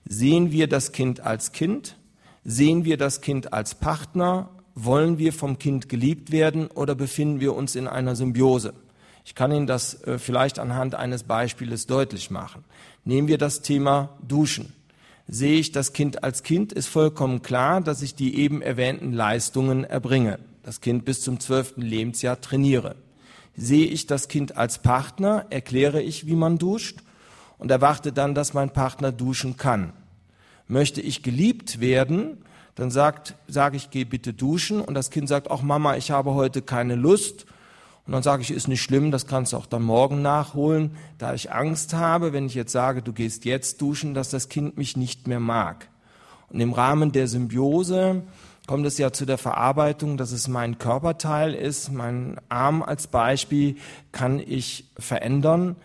Sehen wir das Kind als Kind? Sehen wir das Kind als Partner? Wollen wir vom Kind geliebt werden oder befinden wir uns in einer Symbiose? Ich kann Ihnen das äh, vielleicht anhand eines Beispieles deutlich machen. Nehmen wir das Thema Duschen. Sehe ich das Kind als Kind, ist vollkommen klar, dass ich die eben erwähnten Leistungen erbringe das Kind bis zum zwölften Lebensjahr trainiere. Sehe ich das Kind als Partner, erkläre ich, wie man duscht und erwarte dann, dass mein Partner duschen kann. Möchte ich geliebt werden, dann sagt, sage ich, geh bitte duschen und das Kind sagt, ach Mama, ich habe heute keine Lust. Und dann sage ich, ist nicht schlimm, das kannst du auch dann morgen nachholen, da ich Angst habe, wenn ich jetzt sage, du gehst jetzt duschen, dass das Kind mich nicht mehr mag. Und im Rahmen der Symbiose kommt es ja zu der Verarbeitung, dass es mein Körperteil ist. Mein Arm als Beispiel kann ich verändern.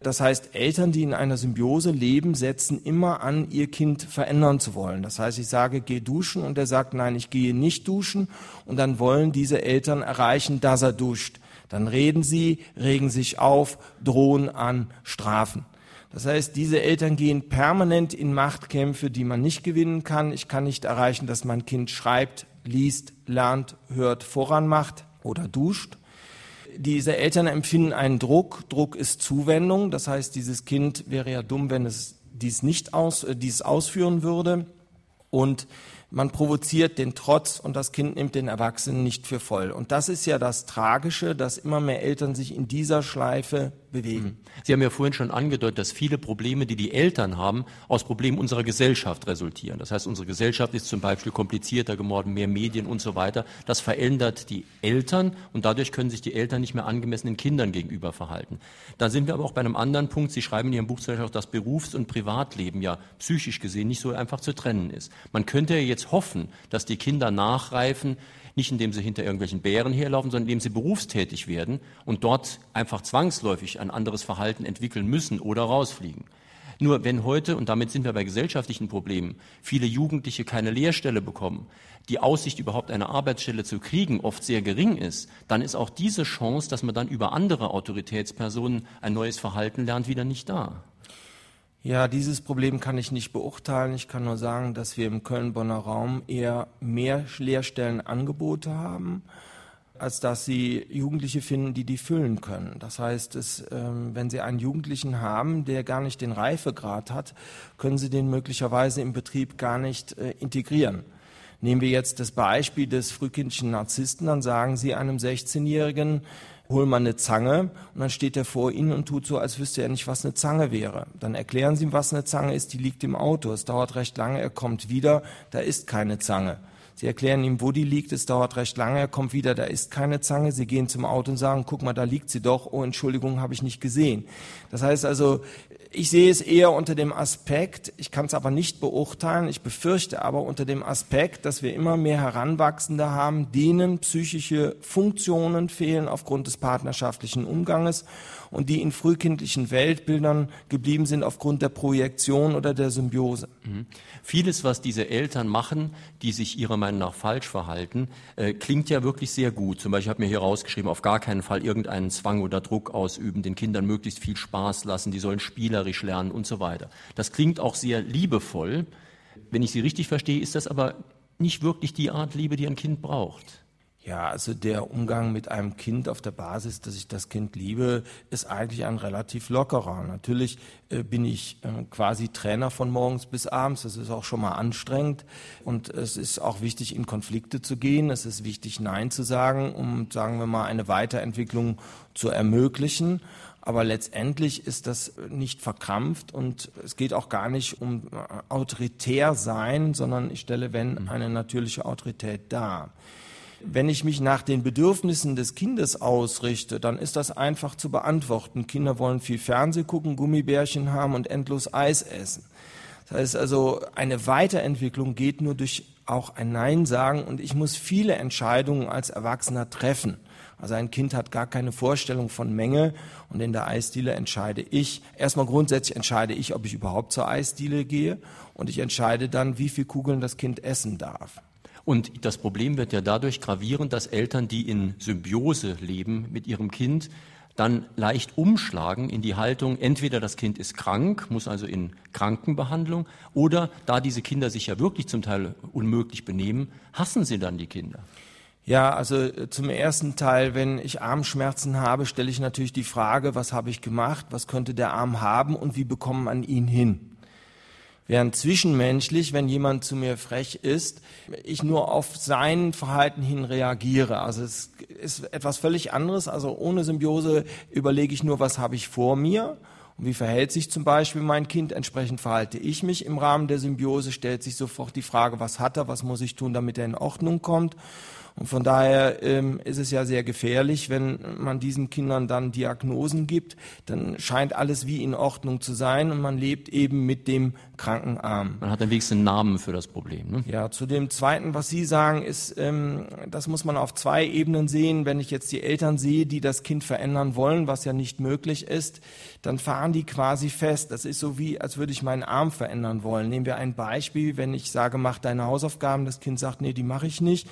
Das heißt, Eltern, die in einer Symbiose leben, setzen immer an, ihr Kind verändern zu wollen. Das heißt, ich sage, geh duschen und er sagt, nein, ich gehe nicht duschen. Und dann wollen diese Eltern erreichen, dass er duscht. Dann reden sie, regen sich auf, drohen an, strafen. Das heißt, diese Eltern gehen permanent in Machtkämpfe, die man nicht gewinnen kann. Ich kann nicht erreichen, dass mein Kind schreibt, liest, lernt, hört, voranmacht oder duscht. Diese Eltern empfinden einen Druck. Druck ist Zuwendung. Das heißt, dieses Kind wäre ja dumm, wenn es dies nicht aus, äh, dies ausführen würde. Und man provoziert den Trotz und das Kind nimmt den Erwachsenen nicht für voll. Und das ist ja das Tragische, dass immer mehr Eltern sich in dieser Schleife bewegen. Mhm. Sie haben ja vorhin schon angedeutet, dass viele Probleme, die die Eltern haben, aus Problemen unserer Gesellschaft resultieren. Das heißt, unsere Gesellschaft ist zum Beispiel komplizierter geworden, mehr Medien und so weiter. Das verändert die Eltern und dadurch können sich die Eltern nicht mehr angemessen den Kindern gegenüber verhalten. Da sind wir aber auch bei einem anderen Punkt. Sie schreiben in Ihrem Buch zum Beispiel auch, dass Berufs- und Privatleben ja psychisch gesehen nicht so einfach zu trennen ist. Man könnte ja jetzt jetzt hoffen, dass die Kinder nachreifen, nicht indem sie hinter irgendwelchen Bären herlaufen, sondern indem sie berufstätig werden und dort einfach zwangsläufig ein anderes Verhalten entwickeln müssen oder rausfliegen. Nur wenn heute, und damit sind wir bei gesellschaftlichen Problemen, viele Jugendliche keine Lehrstelle bekommen, die Aussicht überhaupt eine Arbeitsstelle zu kriegen oft sehr gering ist, dann ist auch diese Chance, dass man dann über andere Autoritätspersonen ein neues Verhalten lernt, wieder nicht da. Ja, dieses Problem kann ich nicht beurteilen. Ich kann nur sagen, dass wir im Köln-Bonner Raum eher mehr Lehrstellenangebote haben, als dass Sie Jugendliche finden, die die füllen können. Das heißt, es, ähm, wenn Sie einen Jugendlichen haben, der gar nicht den Reifegrad hat, können Sie den möglicherweise im Betrieb gar nicht äh, integrieren. Nehmen wir jetzt das Beispiel des frühkindlichen Narzissten, dann sagen Sie einem 16-Jährigen, hol mal eine Zange und dann steht er vor Ihnen und tut so, als wüsste er nicht, was eine Zange wäre. Dann erklären Sie ihm, was eine Zange ist, die liegt im Auto. Es dauert recht lange, er kommt wieder, da ist keine Zange. Sie erklären ihm, wo die liegt, es dauert recht lange, er kommt wieder, da ist keine Zange. Sie gehen zum Auto und sagen, guck mal, da liegt sie doch, oh Entschuldigung, habe ich nicht gesehen. Das heißt also, ich sehe es eher unter dem Aspekt, ich kann es aber nicht beurteilen, ich befürchte aber unter dem Aspekt, dass wir immer mehr Heranwachsende haben, denen psychische Funktionen fehlen aufgrund des partnerschaftlichen Umganges und die in frühkindlichen Weltbildern geblieben sind aufgrund der Projektion oder der Symbiose. Mhm. Vieles, was diese Eltern machen, die sich ihrer Meinung nach falsch verhalten, äh, klingt ja wirklich sehr gut. Zum Beispiel habe mir hier rausgeschrieben, auf gar keinen Fall irgendeinen Zwang oder Druck ausüben, den Kindern möglichst viel Spaß lassen, die sollen spielerisch lernen und so weiter. Das klingt auch sehr liebevoll. Wenn ich Sie richtig verstehe, ist das aber nicht wirklich die Art Liebe, die ein Kind braucht. Ja, also der Umgang mit einem Kind auf der Basis, dass ich das Kind liebe, ist eigentlich ein relativ lockerer. Natürlich äh, bin ich äh, quasi Trainer von morgens bis abends. Das ist auch schon mal anstrengend. Und es ist auch wichtig, in Konflikte zu gehen. Es ist wichtig, Nein zu sagen, um, sagen wir mal, eine Weiterentwicklung zu ermöglichen. Aber letztendlich ist das nicht verkrampft und es geht auch gar nicht um äh, autoritär sein, sondern ich stelle, wenn, eine natürliche Autorität dar. Wenn ich mich nach den Bedürfnissen des Kindes ausrichte, dann ist das einfach zu beantworten. Kinder wollen viel Fernseh gucken, Gummibärchen haben und endlos Eis essen. Das heißt also, eine Weiterentwicklung geht nur durch auch ein Nein sagen und ich muss viele Entscheidungen als Erwachsener treffen. Also ein Kind hat gar keine Vorstellung von Menge und in der Eisdiele entscheide ich, erstmal grundsätzlich entscheide ich, ob ich überhaupt zur Eisdiele gehe und ich entscheide dann, wie viel Kugeln das Kind essen darf. Und das Problem wird ja dadurch gravierend, dass Eltern, die in Symbiose leben mit ihrem Kind, dann leicht umschlagen in die Haltung, entweder das Kind ist krank, muss also in Krankenbehandlung, oder da diese Kinder sich ja wirklich zum Teil unmöglich benehmen, hassen sie dann die Kinder. Ja, also äh, zum ersten Teil, wenn ich Armschmerzen habe, stelle ich natürlich die Frage, was habe ich gemacht, was könnte der Arm haben und wie bekommt man ihn hin? Während zwischenmenschlich, wenn jemand zu mir frech ist, ich nur auf sein Verhalten hin reagiere. Also es ist etwas völlig anderes. Also ohne Symbiose überlege ich nur, was habe ich vor mir und wie verhält sich zum Beispiel mein Kind. Entsprechend verhalte ich mich. Im Rahmen der Symbiose stellt sich sofort die Frage, was hat er, was muss ich tun, damit er in Ordnung kommt. Und von daher ähm, ist es ja sehr gefährlich, wenn man diesen Kindern dann Diagnosen gibt, dann scheint alles wie in Ordnung zu sein und man lebt eben mit dem kranken Arm. Man hat dann wenigstens einen Namen für das Problem. Ne? Ja, zu dem Zweiten, was Sie sagen, ist, ähm, das muss man auf zwei Ebenen sehen. Wenn ich jetzt die Eltern sehe, die das Kind verändern wollen, was ja nicht möglich ist, dann fahren die quasi fest. Das ist so wie, als würde ich meinen Arm verändern wollen. Nehmen wir ein Beispiel, wenn ich sage, mach deine Hausaufgaben, das Kind sagt, nee, die mache ich nicht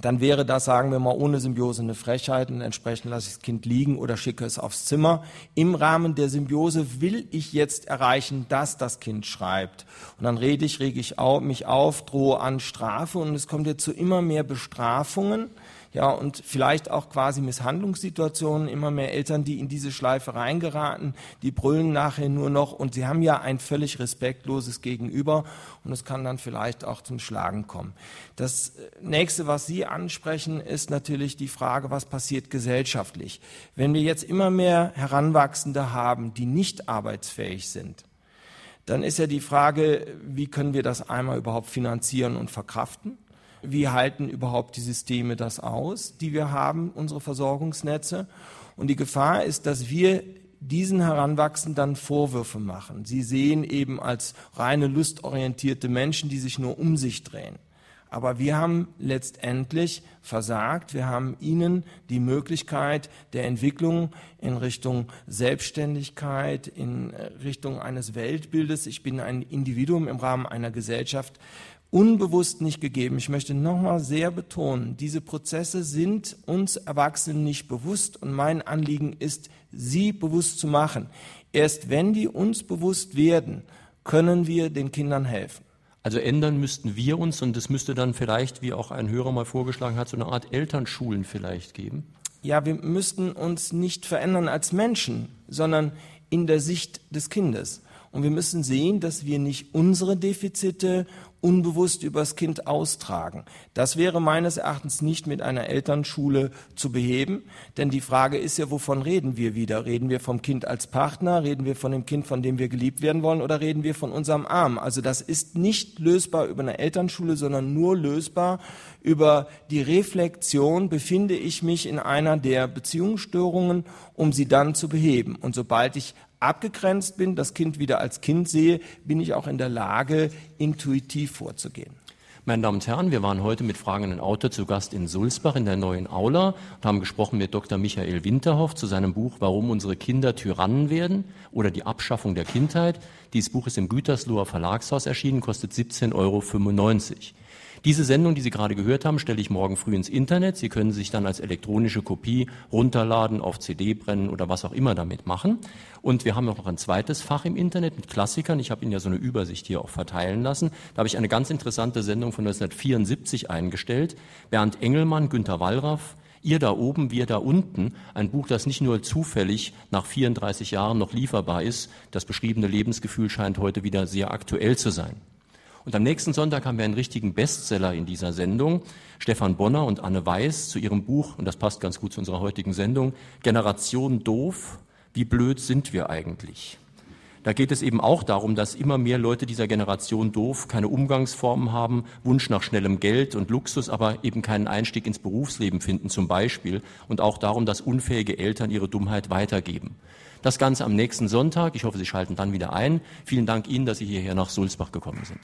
dann wäre das, sagen wir mal, ohne Symbiose eine Frechheit und entsprechend lasse ich das Kind liegen oder schicke es aufs Zimmer. Im Rahmen der Symbiose will ich jetzt erreichen, dass das Kind schreibt. Und dann rede ich, rege ich mich auf, drohe an Strafe und es kommt jetzt zu immer mehr Bestrafungen ja, und vielleicht auch quasi Misshandlungssituationen, immer mehr Eltern, die in diese Schleife reingeraten, die brüllen nachher nur noch und sie haben ja ein völlig respektloses Gegenüber und es kann dann vielleicht auch zum Schlagen kommen. Das nächste, was Sie ansprechen, ist natürlich die Frage, was passiert gesellschaftlich. Wenn wir jetzt immer mehr Heranwachsende haben, die nicht arbeitsfähig sind, dann ist ja die Frage, wie können wir das einmal überhaupt finanzieren und verkraften? Wie halten überhaupt die Systeme das aus, die wir haben, unsere Versorgungsnetze. Und die Gefahr ist, dass wir diesen Heranwachsenden dann Vorwürfe machen. Sie sehen eben als reine lustorientierte Menschen, die sich nur um sich drehen. Aber wir haben letztendlich versagt. Wir haben ihnen die Möglichkeit der Entwicklung in Richtung Selbstständigkeit, in Richtung eines Weltbildes. Ich bin ein Individuum im Rahmen einer Gesellschaft unbewusst nicht gegeben. Ich möchte nochmal sehr betonen, diese Prozesse sind uns Erwachsenen nicht bewusst und mein Anliegen ist, sie bewusst zu machen. Erst wenn die uns bewusst werden, können wir den Kindern helfen. Also ändern müssten wir uns und es müsste dann vielleicht, wie auch ein Hörer mal vorgeschlagen hat, so eine Art Elternschulen vielleicht geben. Ja, wir müssten uns nicht verändern als Menschen, sondern in der Sicht des Kindes. Und wir müssen sehen, dass wir nicht unsere Defizite unbewusst übers Kind austragen. Das wäre meines Erachtens nicht mit einer Elternschule zu beheben, denn die Frage ist ja, wovon reden wir wieder? Reden wir vom Kind als Partner? Reden wir von dem Kind, von dem wir geliebt werden wollen? Oder reden wir von unserem Arm? Also das ist nicht lösbar über eine Elternschule, sondern nur lösbar über die Reflexion, befinde ich mich in einer der Beziehungsstörungen, um sie dann zu beheben. Und sobald ich abgegrenzt bin, das Kind wieder als Kind sehe, bin ich auch in der Lage, intuitiv vorzugehen. Meine Damen und Herren, wir waren heute mit fragenden Autor zu Gast in Sulzbach in der neuen Aula und haben gesprochen mit Dr. Michael Winterhoff zu seinem Buch Warum unsere Kinder Tyrannen werden oder die Abschaffung der Kindheit. Dieses Buch ist im Gütersloher Verlagshaus erschienen, kostet 17,95 Euro. Diese Sendung, die Sie gerade gehört haben, stelle ich morgen früh ins Internet. Sie können sich dann als elektronische Kopie runterladen, auf CD brennen oder was auch immer damit machen. Und wir haben noch ein zweites Fach im Internet mit Klassikern. Ich habe Ihnen ja so eine Übersicht hier auch verteilen lassen. Da habe ich eine ganz interessante Sendung von 1974 eingestellt. Bernd Engelmann, Günter Wallraff, Ihr da oben, wir da unten, ein Buch, das nicht nur zufällig nach 34 Jahren noch lieferbar ist. Das beschriebene Lebensgefühl scheint heute wieder sehr aktuell zu sein. Und am nächsten Sonntag haben wir einen richtigen Bestseller in dieser Sendung. Stefan Bonner und Anne Weiß zu ihrem Buch, und das passt ganz gut zu unserer heutigen Sendung, Generation doof, wie blöd sind wir eigentlich? Da geht es eben auch darum, dass immer mehr Leute dieser Generation doof keine Umgangsformen haben, Wunsch nach schnellem Geld und Luxus, aber eben keinen Einstieg ins Berufsleben finden zum Beispiel. Und auch darum, dass unfähige Eltern ihre Dummheit weitergeben. Das Ganze am nächsten Sonntag. Ich hoffe, Sie schalten dann wieder ein. Vielen Dank Ihnen, dass Sie hierher nach Sulzbach gekommen sind.